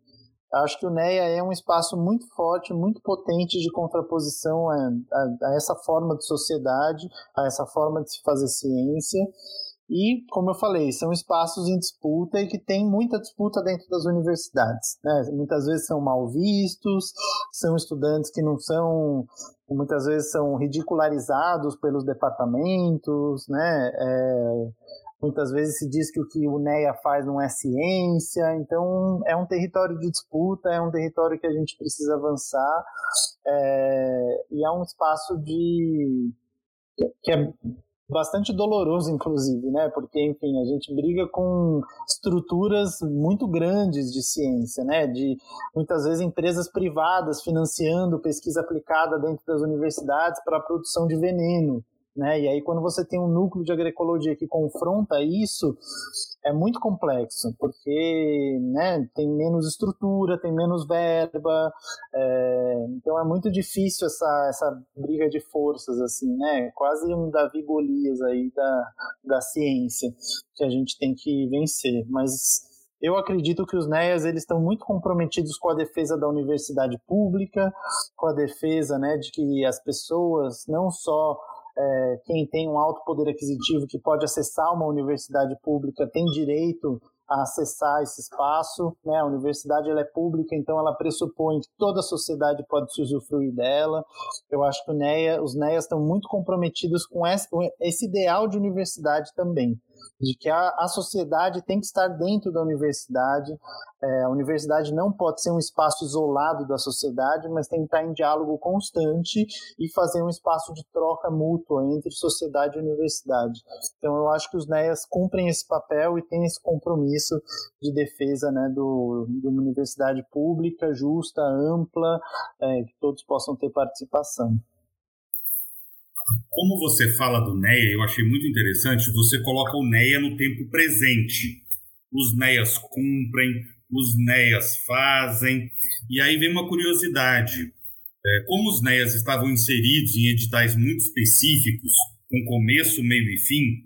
acho que o NEA é um espaço muito forte, muito potente de contraposição a, a, a essa forma de sociedade, a essa forma de se fazer ciência. E, como eu falei, são espaços em disputa e que tem muita disputa dentro das universidades. Né? Muitas vezes são mal vistos, são estudantes que não são, muitas vezes são ridicularizados pelos departamentos, né? É, muitas vezes se diz que o que o NEA faz não é ciência, então é um território de disputa, é um território que a gente precisa avançar é, e é um espaço de que é bastante doloroso, inclusive, né? Porque, enfim, a gente briga com estruturas muito grandes de ciência, né? De muitas vezes empresas privadas financiando pesquisa aplicada dentro das universidades para a produção de veneno. Né? E aí, quando você tem um núcleo de agroecologia que confronta isso, é muito complexo, porque né, tem menos estrutura, tem menos verba, é, então é muito difícil essa, essa briga de forças, assim, né? Quase um Davi Golias aí da, da ciência que a gente tem que vencer. Mas eu acredito que os NEAs eles estão muito comprometidos com a defesa da universidade pública, com a defesa né, de que as pessoas não só é, quem tem um alto poder aquisitivo que pode acessar uma universidade pública tem direito a acessar esse espaço. Né? A universidade ela é pública, então ela pressupõe que toda a sociedade pode se usufruir dela. Eu acho que NEA, os NEAs estão muito comprometidos com esse, com esse ideal de universidade também. De que a, a sociedade tem que estar dentro da universidade, é, a universidade não pode ser um espaço isolado da sociedade, mas tem que estar em diálogo constante e fazer um espaço de troca mútua entre sociedade e universidade. Então eu acho que os NEAs cumprem esse papel e têm esse compromisso de defesa né, do, de uma universidade pública, justa, ampla, é, que todos possam ter participação. Como você fala do NEA, eu achei muito interessante, você coloca o NEA no tempo presente. Os NEAs cumprem, os NEAs fazem, e aí vem uma curiosidade. É, como os NEAs estavam inseridos em editais muito específicos, com começo, meio e fim,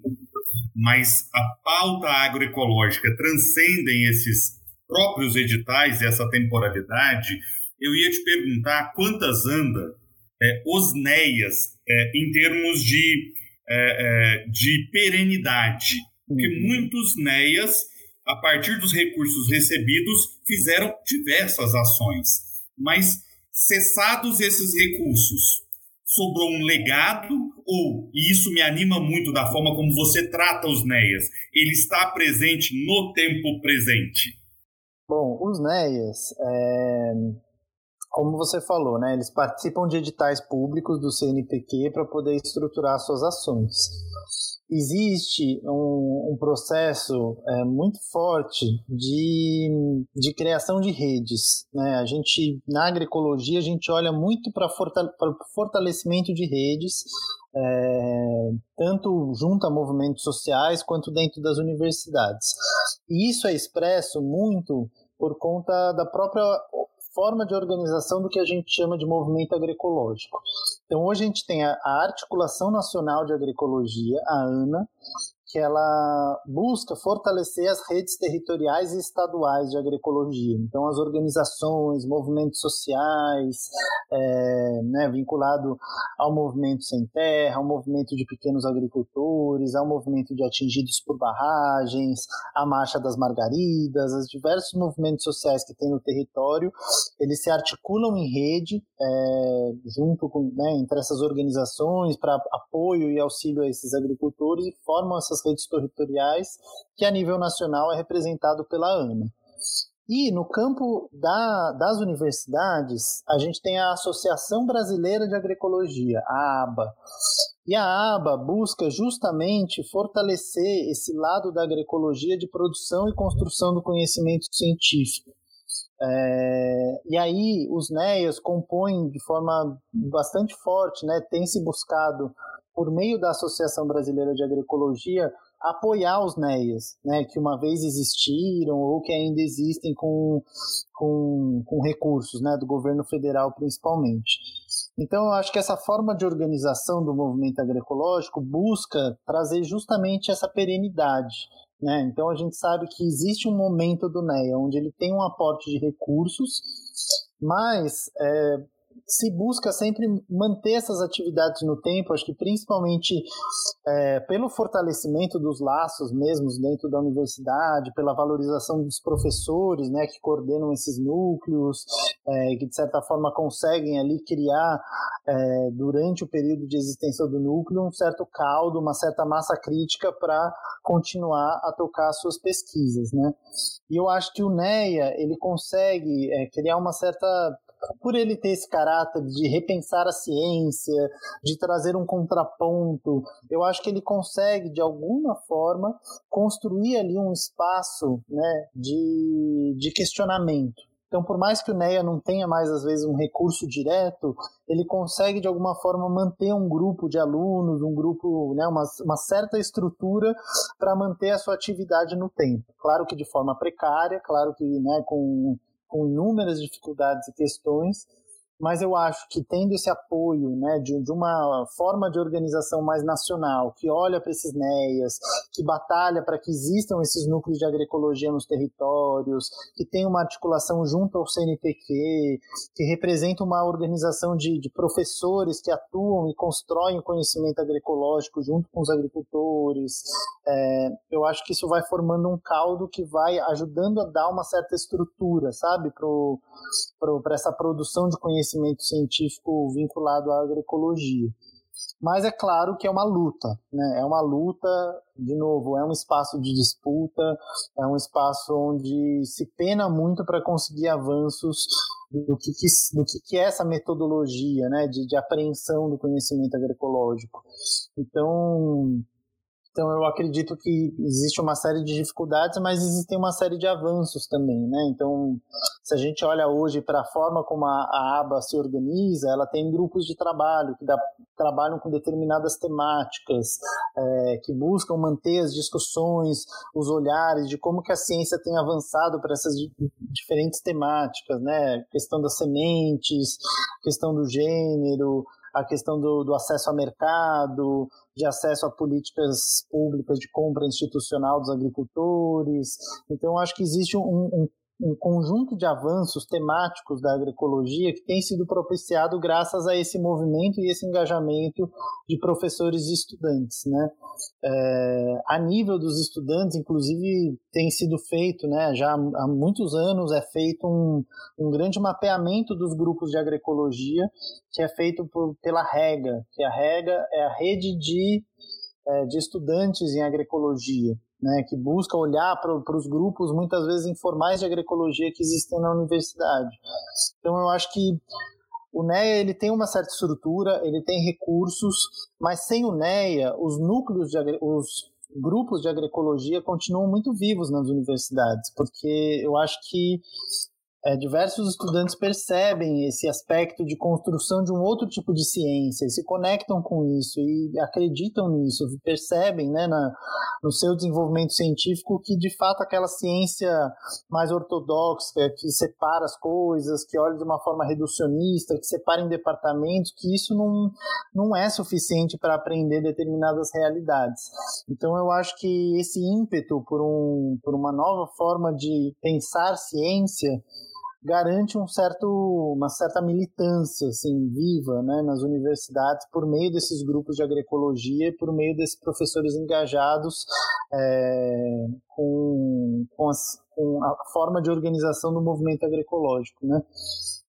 mas a pauta agroecológica transcendem esses próprios editais e essa temporalidade, eu ia te perguntar quantas anda é, os NEAs é, em termos de, é, é, de perenidade. Porque uhum. muitos NEAs, a partir dos recursos recebidos, fizeram diversas ações. Mas, cessados esses recursos, sobrou um legado ou, e isso me anima muito da forma como você trata os NEAs, ele está presente no tempo presente? Bom, os NEAs, é, como você falou, né, eles participam de editais públicos do CNPq para poder estruturar suas ações. Existe um, um processo é, muito forte de, de criação de redes. Né? A gente, na agroecologia, a gente olha muito para o fortalecimento de redes, é, tanto junto a movimentos sociais quanto dentro das universidades. E isso é expresso muito por conta da própria forma de organização do que a gente chama de movimento agroecológico. Então, hoje a gente tem a, Articulação Nacional de Agroecologia, a ANA, que ela busca fortalecer as redes territoriais e estaduais de agroecologia. Então, as organizações, movimentos sociais, é, né, vinculado ao movimento sem terra, ao movimento de pequenos agricultores, ao movimento de atingidos por barragens, a Marcha das Margaridas, os diversos movimentos sociais que tem no território, eles se articulam em rede, é, junto com, né, entre essas organizações, para apoio e auxílio a esses agricultores e formam essas redes territoriais, que a nível nacional é representado pela ANA. E no campo da, das universidades, a gente tem a Associação Brasileira de Agroecologia, a ABA. E a ABA busca justamente fortalecer esse lado da agroecologia de produção e construção do conhecimento científico. É, e aí os NEAs compõem de forma bastante forte, né, tem se buscado por meio da Associação Brasileira de Agroecologia, apoiar os NEAs, né, que uma vez existiram ou que ainda existem com, com, com recursos né, do governo federal principalmente. Então, eu acho que essa forma de organização do movimento agroecológico busca trazer justamente essa perenidade. Né? Então, a gente sabe que existe um momento do NEA onde ele tem um aporte de recursos, mas é, se busca sempre manter essas atividades no tempo, acho que principalmente é, pelo fortalecimento dos laços mesmos dentro da universidade, pela valorização dos professores, né, que coordenam esses núcleos, é, que de certa forma conseguem ali criar é, durante o período de existência do núcleo um certo caldo, uma certa massa crítica para continuar a tocar suas pesquisas, né? E eu acho que o NEA ele consegue é, criar uma certa por ele ter esse caráter de repensar a ciência, de trazer um contraponto, eu acho que ele consegue, de alguma forma, construir ali um espaço né, de, de questionamento. Então, por mais que o NEA não tenha mais, às vezes, um recurso direto, ele consegue, de alguma forma, manter um grupo de alunos, um grupo, né, uma, uma certa estrutura para manter a sua atividade no tempo. Claro que de forma precária, claro que né, com com inúmeras dificuldades e questões, mas eu acho que tendo esse apoio né, de, de uma forma de organização mais nacional, que olha para esses NEAs, que batalha para que existam esses núcleos de agroecologia nos territórios, que tem uma articulação junto ao CNPq, que representa uma organização de, de professores que atuam e constroem o conhecimento agroecológico junto com os agricultores, é, eu acho que isso vai formando um caldo que vai ajudando a dar uma certa estrutura, sabe, para essa produção de conhecimento científico vinculado à agroecologia. Mas é claro que é uma luta, né? É uma luta, de novo, é um espaço de disputa, é um espaço onde se pena muito para conseguir avanços do que, do que é essa metodologia, né? De, de apreensão do conhecimento agroecológico. Então, então eu acredito que existe uma série de dificuldades, mas existem uma série de avanços também, né? Então, se a gente olha hoje para a forma como a, a, aba se organiza, ela tem grupos de trabalho que dá, trabalham com determinadas temáticas, é, que buscam manter as discussões, os olhares de como que a ciência tem avançado para essas diferentes temáticas, né? Questão das sementes, questão do gênero, a questão do, do acesso a mercado, de acesso a políticas públicas de compra institucional dos agricultores. Então, acho que existe um, um um conjunto de avanços temáticos da agroecologia que tem sido propiciado graças a esse movimento e esse engajamento de professores e estudantes, né? É, a nível dos estudantes, inclusive, tem sido feito, né? Já há muitos anos é feito um, um grande mapeamento dos grupos de agroecologia que é feito por, pela REGA, que a REGA é a rede de, é, de estudantes em agroecologia né, que busca olhar para os grupos muitas vezes informais de agroecologia que existem na universidade. Então eu acho que o NEA ele tem uma certa estrutura, ele tem recursos, mas sem o NEA os núcleos de os grupos de agroecologia continuam muito vivos nas universidades, porque eu acho que é, diversos estudantes percebem esse aspecto de construção de um outro tipo de ciência, se conectam com isso e acreditam nisso, percebem né, na, no seu desenvolvimento científico que de fato aquela ciência mais ortodoxa, que separa as coisas, que olha de uma forma reducionista, que separa em departamentos, que isso não, não é suficiente para aprender determinadas realidades. Então eu acho que esse ímpeto por, um, por uma nova forma de pensar ciência garante um certo, uma certa militância assim, viva né, nas universidades por meio desses grupos de agroecologia e por meio desses professores engajados é, com, com, as, com, a forma de organização do movimento agroecológico. Né?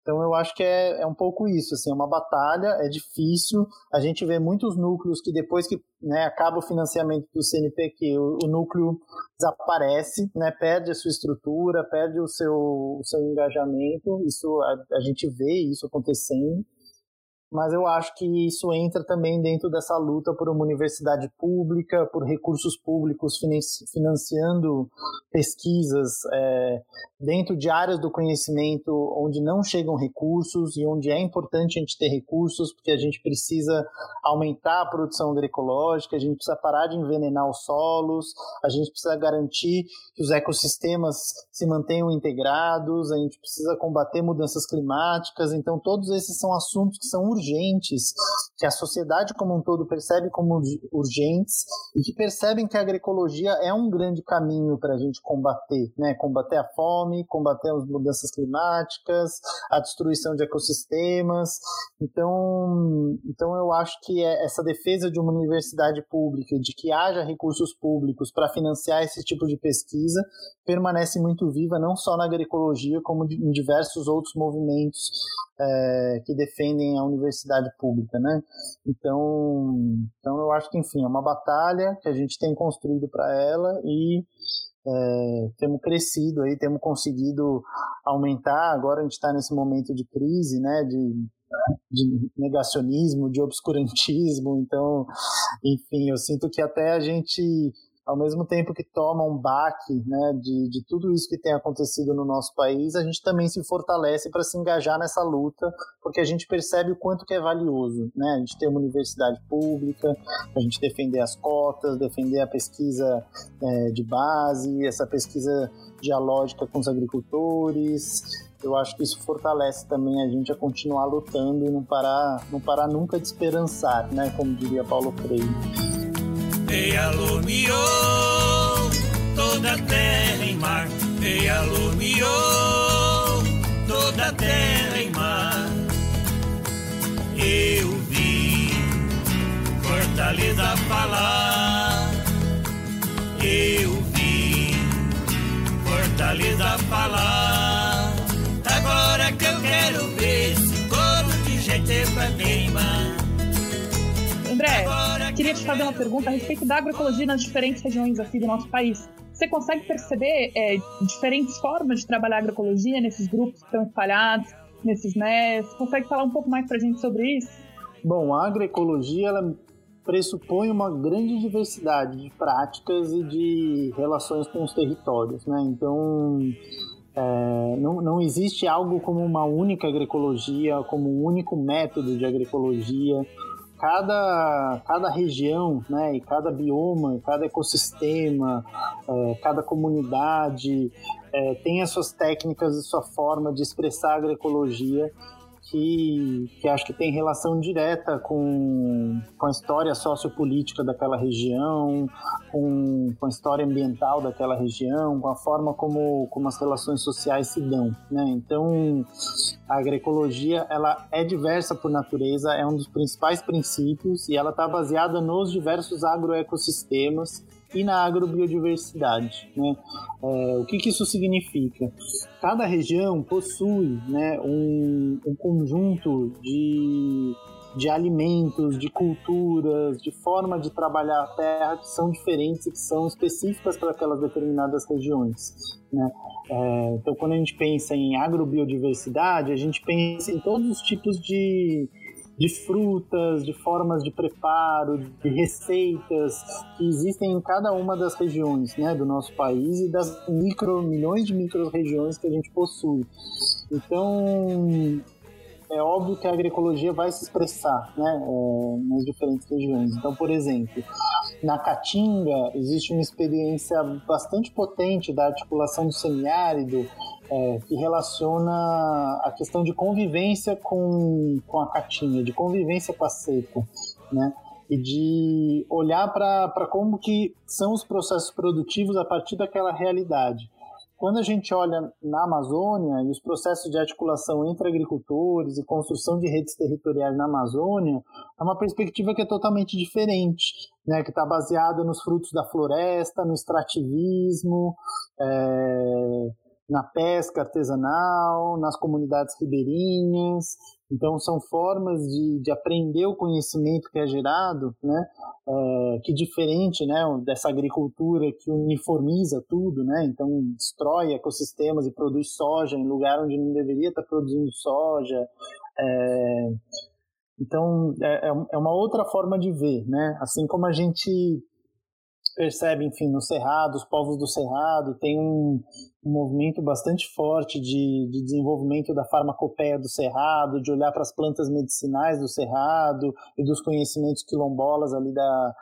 Então eu acho que é, é um pouco isso, assim, é uma batalha, é difícil. A gente vê muitos núcleos que depois que né, acaba o financiamento do CNPq, o, o núcleo desaparece, né, perde a sua estrutura, perde o seu, o seu engajamento. Isso a, a gente vê isso acontecendo mas eu acho que isso entra também dentro dessa luta por uma universidade pública, por recursos públicos financiando pesquisas é, dentro de áreas do conhecimento onde não chegam recursos e onde é importante a gente ter recursos, porque a gente precisa aumentar a produção agroecológica, a gente precisa parar de envenenar os solos, a gente precisa garantir que os ecossistemas se mantenham integrados, a gente precisa combater mudanças climáticas. Então, todos esses são assuntos que são urgentes urgentes, que a sociedade como um todo percebe como urgentes e que percebem que a agroecologia é um grande caminho para a gente combater, né? Combater a fome, combater as mudanças climáticas, a destruição de ecossistemas. Então, então eu acho que é essa defesa de uma universidade pública, de que haja recursos públicos para financiar esse tipo de pesquisa, permanece muito viva não só na agroecologia, como em diversos outros movimentos é, que defendem a universidade pública, né? Então, então eu acho que enfim é uma batalha que a gente tem construído para ela e é, temos crescido aí, temos conseguido aumentar. Agora a gente está nesse momento de crise, né? De de negacionismo, de obscurantismo. Então, enfim, eu sinto que até a gente ao mesmo tempo que toma um baque né, de, de tudo isso que tem acontecido no nosso país, a gente também se fortalece para se engajar nessa luta, porque a gente percebe o quanto que é valioso. Né? A gente ter uma universidade pública, a gente defender as cotas, defender a pesquisa é, de base, essa pesquisa dialógica com os agricultores. Eu acho que isso fortalece também a gente a continuar lutando e não parar, não parar nunca de esperançar, né? como diria Paulo Freire e alumiou toda terra e mar, e alumiou toda terra e mar. Eu vi Fortaleza falar, eu vi Fortaleza falar. Agora que eu quero ver se coro de gente pra queimar. Queria te fazer uma pergunta a respeito da agroecologia nas diferentes regiões aqui do nosso país. Você consegue perceber é, diferentes formas de trabalhar agroecologia nesses grupos que estão espalhados, nesses NES? Consegue falar um pouco mais para a gente sobre isso? Bom, a agroecologia ela pressupõe uma grande diversidade de práticas e de relações com os territórios, né? Então, é, não, não existe algo como uma única agroecologia, como um único método de agroecologia. Cada, cada região, né, e cada bioma, cada ecossistema, é, cada comunidade é, tem as suas técnicas e sua forma de expressar a agroecologia que, que acho que tem relação direta com, com a história sociopolítica daquela região, com, com a história ambiental daquela região, com a forma como, como as relações sociais se dão. Né? Então, a agroecologia ela é diversa por natureza, é um dos principais princípios e ela está baseada nos diversos agroecossistemas e na agrobiodiversidade. Né? É, o que, que, isso significa? Cada região possui né, um, um conjunto de, de alimentos, de culturas, de forma de trabalhar a terra que são diferentes e que são específicas para aquelas determinadas regiões. Né? É, então, quando a gente pensa em agrobiodiversidade, a gente pensa em todos os tipos de de frutas, de formas de preparo, de receitas que existem em cada uma das regiões né, do nosso país e das micro, milhões de micro-regiões que a gente possui. Então, é óbvio que a agroecologia vai se expressar né, é, nas diferentes regiões. Então, por exemplo, na Caatinga existe uma experiência bastante potente da articulação do semiárido é, que relaciona a questão de convivência com, com a caatinga, de convivência com a seca, né? E de olhar para como que são os processos produtivos a partir daquela realidade. Quando a gente olha na Amazônia e os processos de articulação entre agricultores e construção de redes territoriais na Amazônia, é uma perspectiva que é totalmente diferente, né, que está baseada nos frutos da floresta, no extrativismo, é, na pesca artesanal, nas comunidades ribeirinhas. Então, são formas de, de aprender o conhecimento que é gerado, né? É, que diferente né, dessa agricultura que uniformiza tudo, né? então destrói ecossistemas e produz soja em lugar onde não deveria estar produzindo soja. É, então, é, é, é uma outra forma de ver, né? Assim como a gente percebe, enfim, no Cerrado, os povos do Cerrado têm um, um movimento bastante forte de, de, desenvolvimento da farmacopeia do Cerrado, de olhar para as plantas medicinais do Cerrado e dos conhecimentos quilombolas ali da,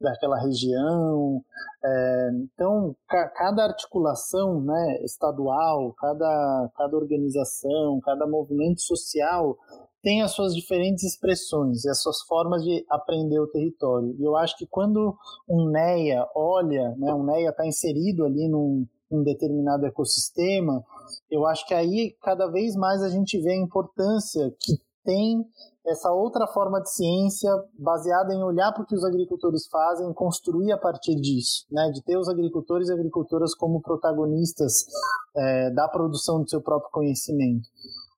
daquela região. É, então, ca, cada articulação né, estadual, cada, cada organização, cada movimento social tem as suas diferentes expressões e as suas formas de aprender o território. E eu acho que quando um NEA olha, né, um NEA está inserido ali num, num determinado ecossistema, eu acho que aí cada vez mais a gente vê a importância que tem essa outra forma de ciência baseada em olhar para o que os agricultores fazem, construir a partir disso, né? de ter os agricultores e agricultoras como protagonistas é, da produção do seu próprio conhecimento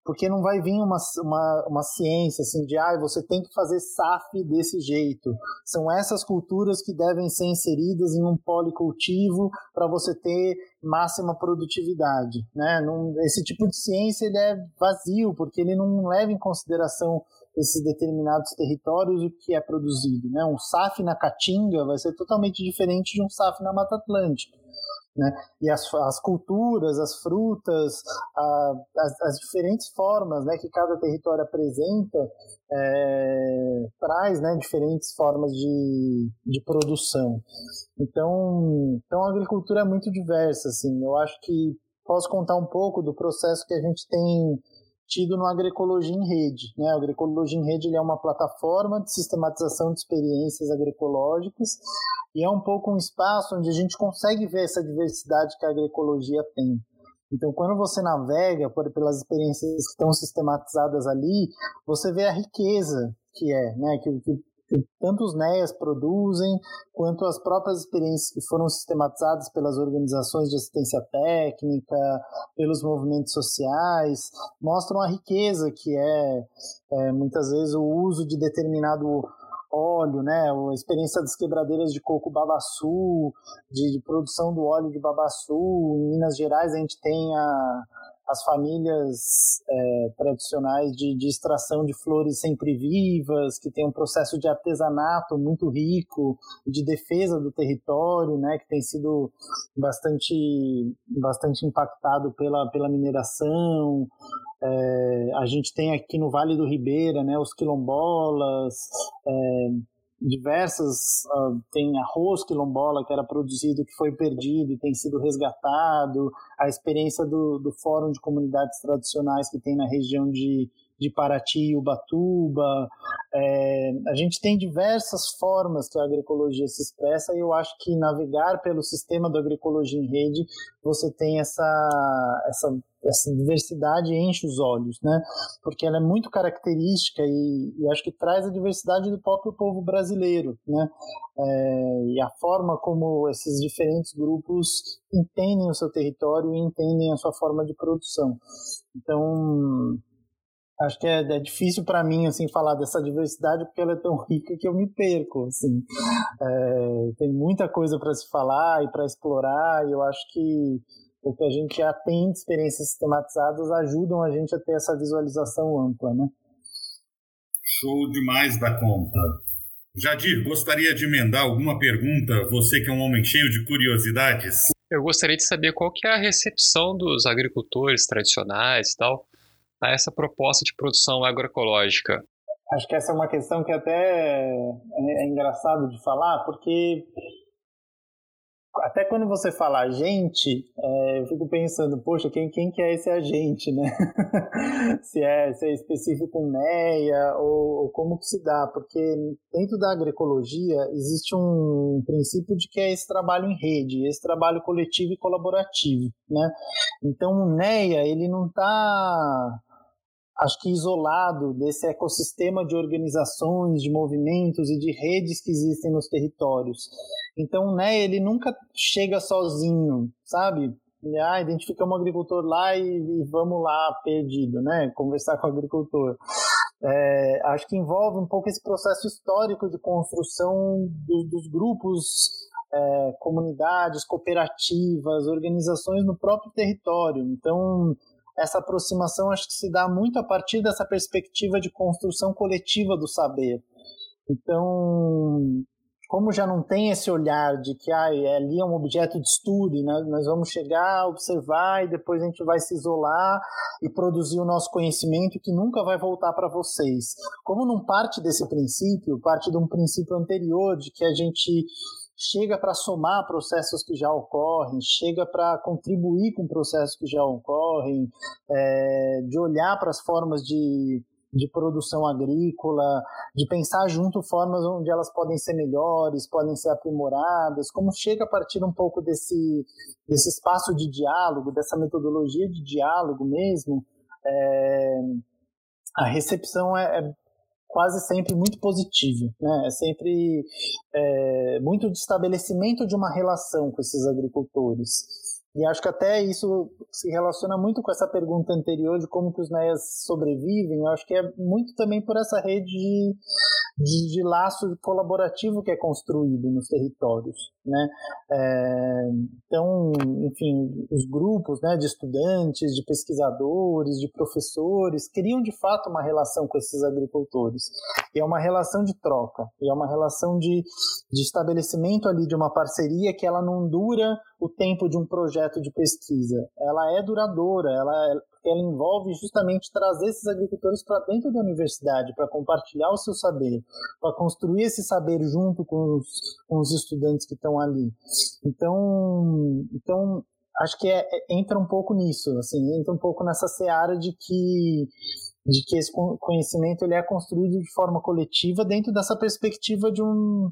porque não vai vir uma, uma, uma ciência assim de ah, você tem que fazer SAF desse jeito. São essas culturas que devem ser inseridas em um policultivo para você ter máxima produtividade. Né? Não, esse tipo de ciência ele é vazio, porque ele não leva em consideração esses determinados territórios o que é produzido. Né? Um SAF na Caatinga vai ser totalmente diferente de um SAF na Mata Atlântica. Né? E as, as culturas, as frutas, a, as, as, diferentes formas né, que cada território apresenta é, traz né, diferentes formas de, de produção. Então, então a agricultura é muito diversa. Assim. Eu acho que posso contar um pouco do processo que a gente tem tido no Agroecologia em Rede. Né? A Agroecologia em Rede é uma plataforma de sistematização de experiências agroecológicas e é um pouco um espaço onde a gente consegue ver essa diversidade que a agroecologia tem. Então, quando você navega por, pelas experiências que estão sistematizadas ali, você vê a riqueza que é, né? Que, que tanto os NEAs produzem, quanto as próprias experiências que foram sistematizadas pelas organizações de assistência técnica, pelos movimentos sociais, mostram a riqueza que é, é muitas vezes, o uso de determinado óleo, né? A experiência das quebradeiras de coco Babaçu, de, de produção do óleo de Babaçu. Em Minas Gerais a gente tem a, as famílias é, tradicionais de, de, extração de flores sempre vivas, que tem um processo de artesanato muito rico, de defesa do território, né, que tem sido bastante, bastante impactado pela, pela mineração. É, a gente tem aqui no Vale do Ribeira né, os quilombolas, é, diversas uh, tem arroz quilombola que era produzido que foi perdido e tem sido resgatado. A experiência do, do fórum de comunidades tradicionais que tem na região de, de Paraty e Ubatuba é, a gente tem diversas formas que a agroecologia se expressa e eu acho que navegar pelo sistema da agroecologia em rede você tem essa essa essa diversidade enche os olhos, né? Porque ela é muito característica e, e acho que traz a diversidade do próprio povo brasileiro, né? É, e a forma como esses diferentes grupos entendem o seu território e entendem a sua forma de produção. Então, acho que é, é difícil para mim assim falar dessa diversidade porque ela é tão rica que eu me perco assim é, tem muita coisa para se falar e para explorar e eu acho que porque a gente já tem experiências sistematizadas, ajudam a gente a ter essa visualização ampla, né? Show demais da conta. Jadir, gostaria de emendar alguma pergunta? Você que é um homem cheio de curiosidades. Eu gostaria de saber qual que é a recepção dos agricultores tradicionais e tal a essa proposta de produção agroecológica. Acho que essa é uma questão que até é, é engraçado de falar, porque até quando você fala agente, é, eu fico pensando, poxa, quem, quem que é esse agente, né? se, é, se é específico NEA ou, ou, como que se dá, porque dentro da agroecologia existe um princípio de que é esse trabalho em rede, esse trabalho coletivo e colaborativo, né? Então o NEA, ele não está acho que isolado desse ecossistema de organizações, de movimentos e de redes que existem nos territórios. Então, né, ele nunca chega sozinho, sabe? Ah, identifica um agricultor lá e, e vamos lá, perdido, né? Conversar com o agricultor. É, acho que envolve um pouco esse processo histórico de construção do, dos grupos, é, comunidades, cooperativas, organizações no próprio território. Então, essa aproximação acho que se dá muito a partir dessa perspectiva de construção coletiva do saber. Então, como já não tem esse olhar de que ah, ali é um objeto de estudo, né? nós vamos chegar, observar e depois a gente vai se isolar e produzir o nosso conhecimento que nunca vai voltar para vocês. Como não parte desse princípio, parte de um princípio anterior de que a gente chega para somar processos que já ocorrem, chega para contribuir com processos que já ocorrem, é, de olhar para as formas de, de produção agrícola, de pensar junto formas onde elas podem ser melhores, podem ser aprimoradas, como chega a partir um pouco desse, desse espaço de diálogo, dessa metodologia de diálogo mesmo, é, a recepção é, é quase sempre muito positivo, né? É sempre é, muito de estabelecimento de uma relação com esses agricultores. E acho que até isso se relaciona muito com essa pergunta anterior de como que os NEAs sobrevivem. Eu acho que é muito também por essa rede de, de, de laço colaborativo que é construído nos territórios. Né? É, então, enfim, os grupos né, de estudantes, de pesquisadores, de professores criam de fato uma relação com esses agricultores. E é uma relação de troca, e é uma relação de, de estabelecimento ali de uma parceria que ela não dura o tempo de um projeto de pesquisa. Ela é duradoura, ela, ela envolve justamente trazer esses agricultores para dentro da universidade, para compartilhar o seu saber, para construir esse saber junto com os, com os estudantes que estão ali. Então, então acho que é, é, entra um pouco nisso, assim, entra um pouco nessa seara de que de que esse conhecimento ele é construído de forma coletiva dentro dessa perspectiva de, um,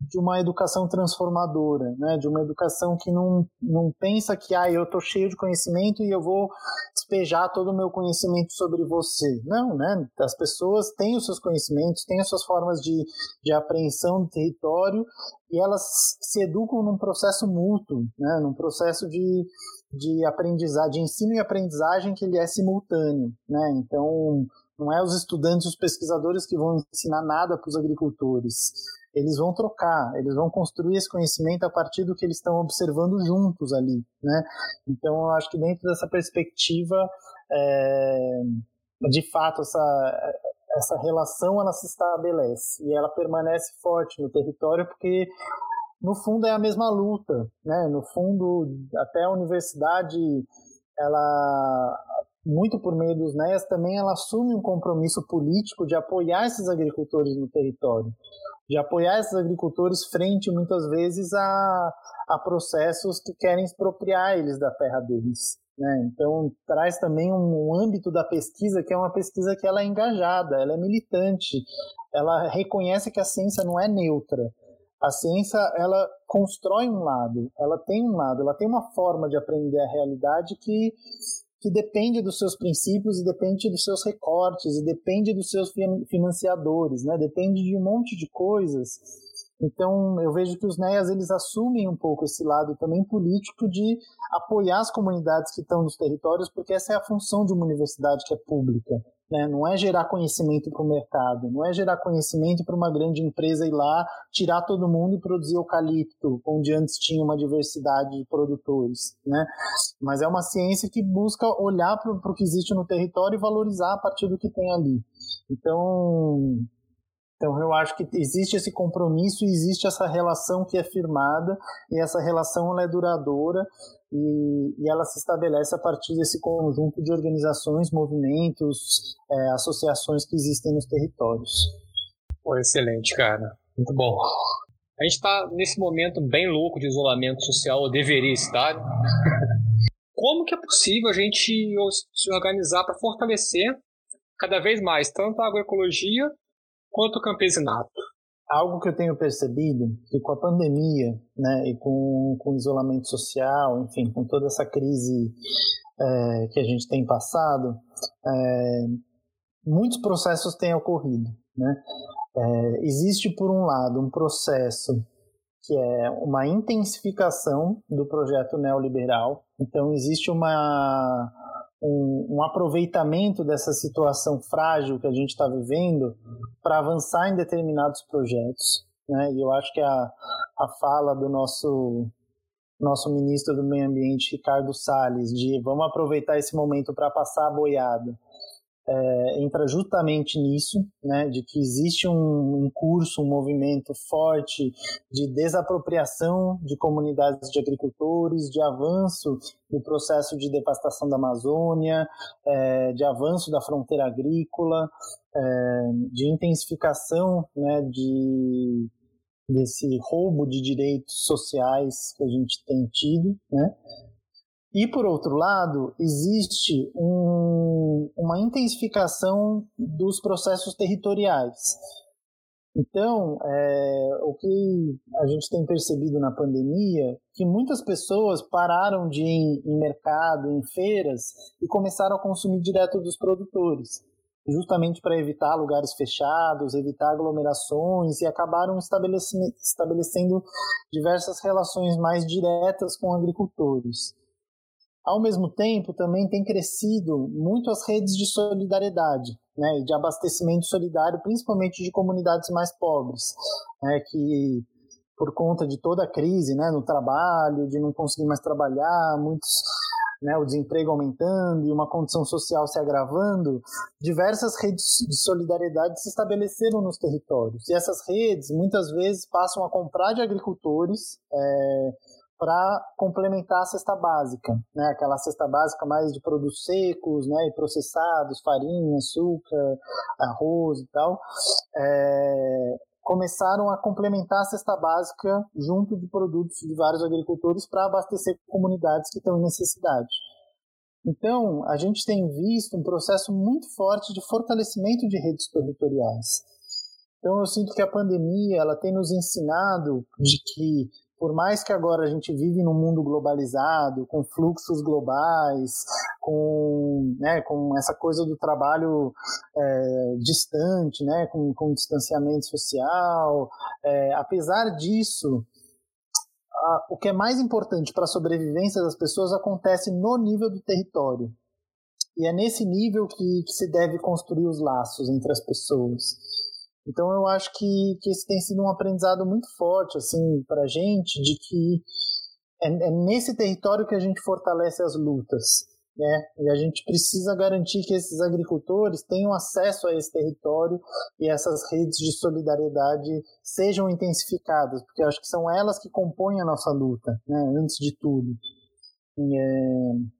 de uma educação transformadora, né? de uma educação que não, não pensa que ah, eu estou cheio de conhecimento e eu vou despejar todo o meu conhecimento sobre você. Não, né? As pessoas têm os seus conhecimentos, têm as suas formas de, de apreensão do território e elas se educam num processo mútuo, né? num processo de, de aprendizagem, de ensino e aprendizagem que ele é simultâneo. Né? Então, Não é os estudantes, os pesquisadores que vão ensinar nada para os agricultores. Eles vão trocar, eles vão construir esse conhecimento a partir do que eles estão observando juntos ali, né? Então, eu acho que dentro dessa perspectiva, é, de fato, essa, essa relação ela se estabelece e ela permanece forte no território porque no fundo é a mesma luta, né? No fundo, até a universidade, ela muito por meio dos NEAs, também ela assume um compromisso político de apoiar esses agricultores no território, de apoiar esses agricultores frente, muitas vezes, a, a processos que querem expropriar eles da terra deles. Né? Então, traz também um, um âmbito da pesquisa que é uma pesquisa que ela é engajada, ela é militante, ela reconhece que a ciência não é neutra, a ciência ela constrói um lado, ela tem um lado, ela tem uma forma de aprender a realidade que que depende dos seus princípios e depende dos seus recortes e depende dos seus financiadores, né? Depende de um monte de coisas. Então, eu vejo que os NEAs eles assumem um pouco esse lado também político de apoiar as comunidades que estão nos territórios, porque essa é a função de uma universidade que é pública. Né? Não é gerar conhecimento para o mercado, não é gerar conhecimento para uma grande empresa ir lá, tirar todo mundo e produzir eucalipto, onde antes tinha uma diversidade de produtores. Né? Mas é uma ciência que busca olhar para o que existe no território e valorizar a partir do que tem ali. Então, eu acho que existe esse compromisso existe essa relação que é firmada e essa relação ela é duradoura e, e ela se estabelece a partir desse conjunto de organizações, movimentos, é, associações que existem nos territórios. Pô, excelente, cara. Muito bom. A gente está nesse momento bem louco de isolamento social, ou deveria estar. Como que é possível a gente se organizar para fortalecer cada vez mais tanto a agroecologia quanto campesinato? Algo que eu tenho percebido que com a pandemia, né, e com, com o isolamento social, enfim, com toda essa crise é, que a gente tem passado, é, muitos processos têm ocorrido, né? É, existe por um lado um processo que é uma intensificação do projeto neoliberal. Então existe uma um, um, aproveitamento dessa situação frágil que a gente está vivendo para avançar em determinados projetos. Né? E eu acho que a, a fala do nosso nosso ministro do Meio Ambiente, Ricardo Salles, de vamos aproveitar esse momento para passar a boiada, é, entra justamente nisso, né, de que existe um, um, curso, um movimento forte de desapropriação de comunidades de agricultores, de avanço do processo de devastação da Amazônia, é, de avanço da fronteira agrícola, é, de intensificação né, de, desse roubo de direitos sociais que a gente tem tido, né, e, por outro lado, existe um, uma intensificação dos processos territoriais. Então, é, o que a gente tem percebido na pandemia que muitas pessoas pararam de ir em mercado, em feiras e começaram a consumir direto dos produtores, justamente para evitar lugares fechados, evitar aglomerações e acabaram estabelecendo, estabelecendo diversas relações mais diretas com agricultores. Ao mesmo tempo, também tem crescido muito as redes de solidariedade, né, de abastecimento solidário, principalmente de comunidades mais pobres, né, que por conta de toda a crise, né, no trabalho, de não conseguir mais trabalhar, muitos, né, o desemprego aumentando e uma condição social se agravando, diversas redes de solidariedade se estabeleceram nos territórios. E essas redes, muitas vezes, passam a comprar de agricultores, é, para complementar a cesta básica, né? Aquela cesta básica mais de produtos secos, né? E processados, farinha, açúcar, arroz e tal. É, começaram a complementar a cesta básica junto de produtos de vários agricultores para abastecer comunidades que estão em necessidade. Então, a gente tem visto um processo muito forte de fortalecimento de redes territoriais. Então, eu sinto que a pandemia ela tem nos ensinado de que por mais que agora a gente vive num mundo globalizado, com fluxos globais, com, né, com essa coisa do trabalho é, distante, né, com, com distanciamento social, é, apesar disso, a, o que é mais importante para a sobrevivência das pessoas acontece no nível do território. E é nesse nível que, que se deve construir os laços entre as pessoas. Então eu acho que, que esse tem sido um aprendizado muito forte assim para gente de que é, é, nesse território que a gente fortalece as lutas, né? E a gente precisa garantir que esses agricultores tenham acesso a esse território e essas redes de solidariedade sejam intensificadas, porque eu acho que são elas que compõem a nossa luta, né? Antes de tudo. É...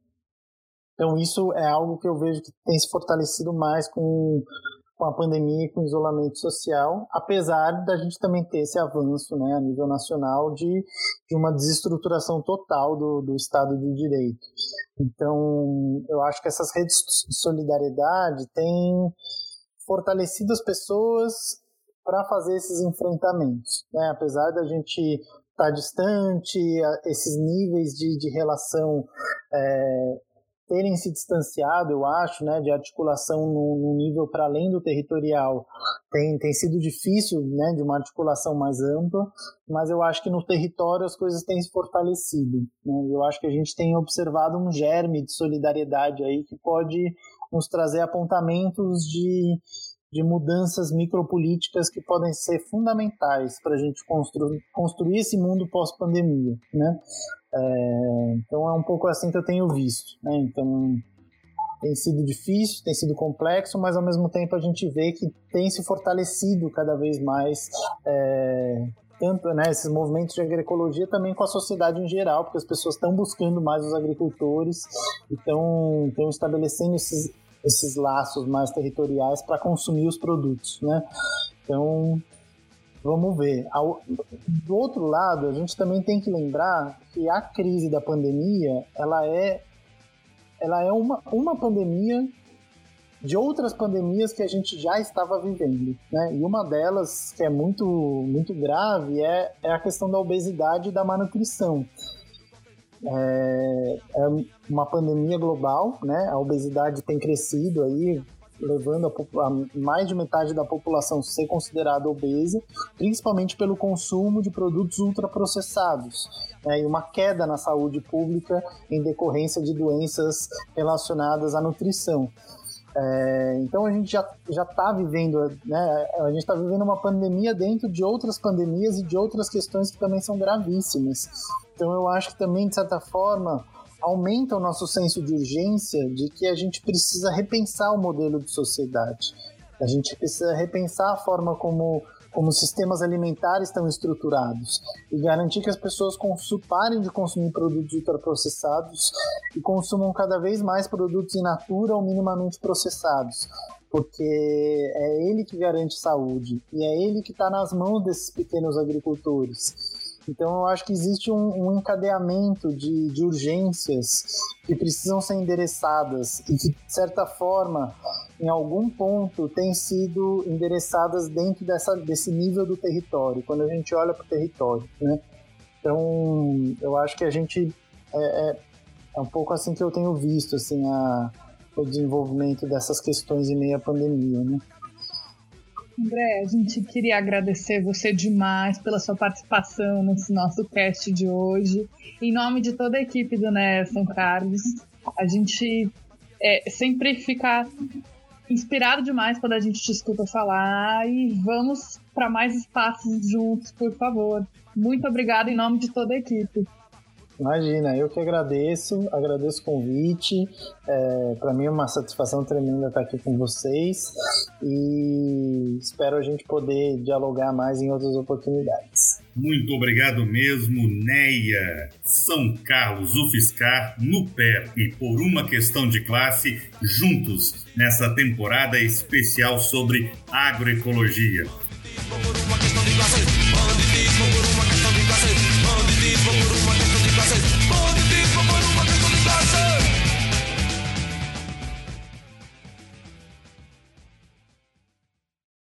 Então isso é algo que eu vejo que tem se fortalecido mais com com a pandemia e com o isolamento social, apesar da gente também ter esse avanço né, a nível nacional de, de uma desestruturação total do, do Estado de Direito. Então, eu acho que essas redes de solidariedade têm fortalecido as pessoas para fazer esses enfrentamentos. Né? Apesar da gente estar tá distante, esses níveis de, de relação é, terem se distanciado, eu acho, né, de articulação no nível para além do territorial, tem, tem sido difícil, né, de uma articulação mais ampla, mas eu acho que no território as coisas têm se fortalecido. Né? Eu acho que a gente tem observado um germe de solidariedade aí que pode nos trazer apontamentos de, de mudanças micropolíticas que podem ser fundamentais para a gente construir, construir esse mundo pós-pandemia, né? É, então é um pouco assim que eu tenho visto. Né? Então tem sido difícil, tem sido complexo, mas ao mesmo tempo a gente vê que tem se fortalecido cada vez mais é, tanto né, esses movimentos de agroecologia também com a sociedade em geral, porque as pessoas estão buscando mais os agricultores e estão, estão estabelecendo esses, esses laços mais territoriais para consumir os produtos, né? Então Vamos ver. Do outro lado, a gente também tem que lembrar que a crise da pandemia, ela é, ela é uma, uma pandemia de outras pandemias que a gente já estava vivendo, né? E uma delas que é muito muito grave é, é a questão da obesidade e da malnutrição. É, é uma pandemia global, né? A obesidade tem crescido aí levando a, a, mais de metade da população ser considerada obesa, principalmente pelo consumo de produtos ultraprocessados, né, e uma queda na saúde pública em decorrência de doenças relacionadas à nutrição. É, então a gente já já está vivendo, né? A gente está vivendo uma pandemia dentro de outras pandemias e de outras questões que também são gravíssimas. Então eu acho que também de certa forma aumenta o nosso senso de urgência de que a gente precisa repensar o modelo de sociedade. A gente precisa repensar a forma como, como sistemas alimentares estão estruturados e garantir que as pessoas parem de consumir produtos ultraprocessados e consumam cada vez mais produtos in natura ou minimamente processados. Porque é ele que garante saúde e é ele que está nas mãos desses pequenos agricultores. Então eu acho que existe um, um encadeamento de, de, urgências que precisam ser endereçadas e que, de certa forma, em algum ponto, têm sido endereçadas dentro dessa, desse nível do território, quando a gente olha para o território. Né? Então eu acho que a gente. É, é, é, um pouco assim que eu tenho visto assim, a, o desenvolvimento dessas questões em meio à pandemia. Né? André, a gente queria agradecer você demais pela sua participação nesse nosso cast de hoje. Em nome de toda a equipe do Nelson Carlos, a gente é, sempre fica inspirado demais quando a gente te escuta falar e vamos para mais espaços juntos, por favor. Muito obrigada em nome de toda a equipe. Imagina, eu que agradeço, agradeço o convite. É, Para mim é uma satisfação tremenda estar aqui com vocês e espero a gente poder dialogar mais em outras oportunidades. Muito obrigado mesmo, Neia. São Carlos, UFSCar, no pé e por uma questão de classe, juntos nessa temporada especial sobre agroecologia. Por uma questão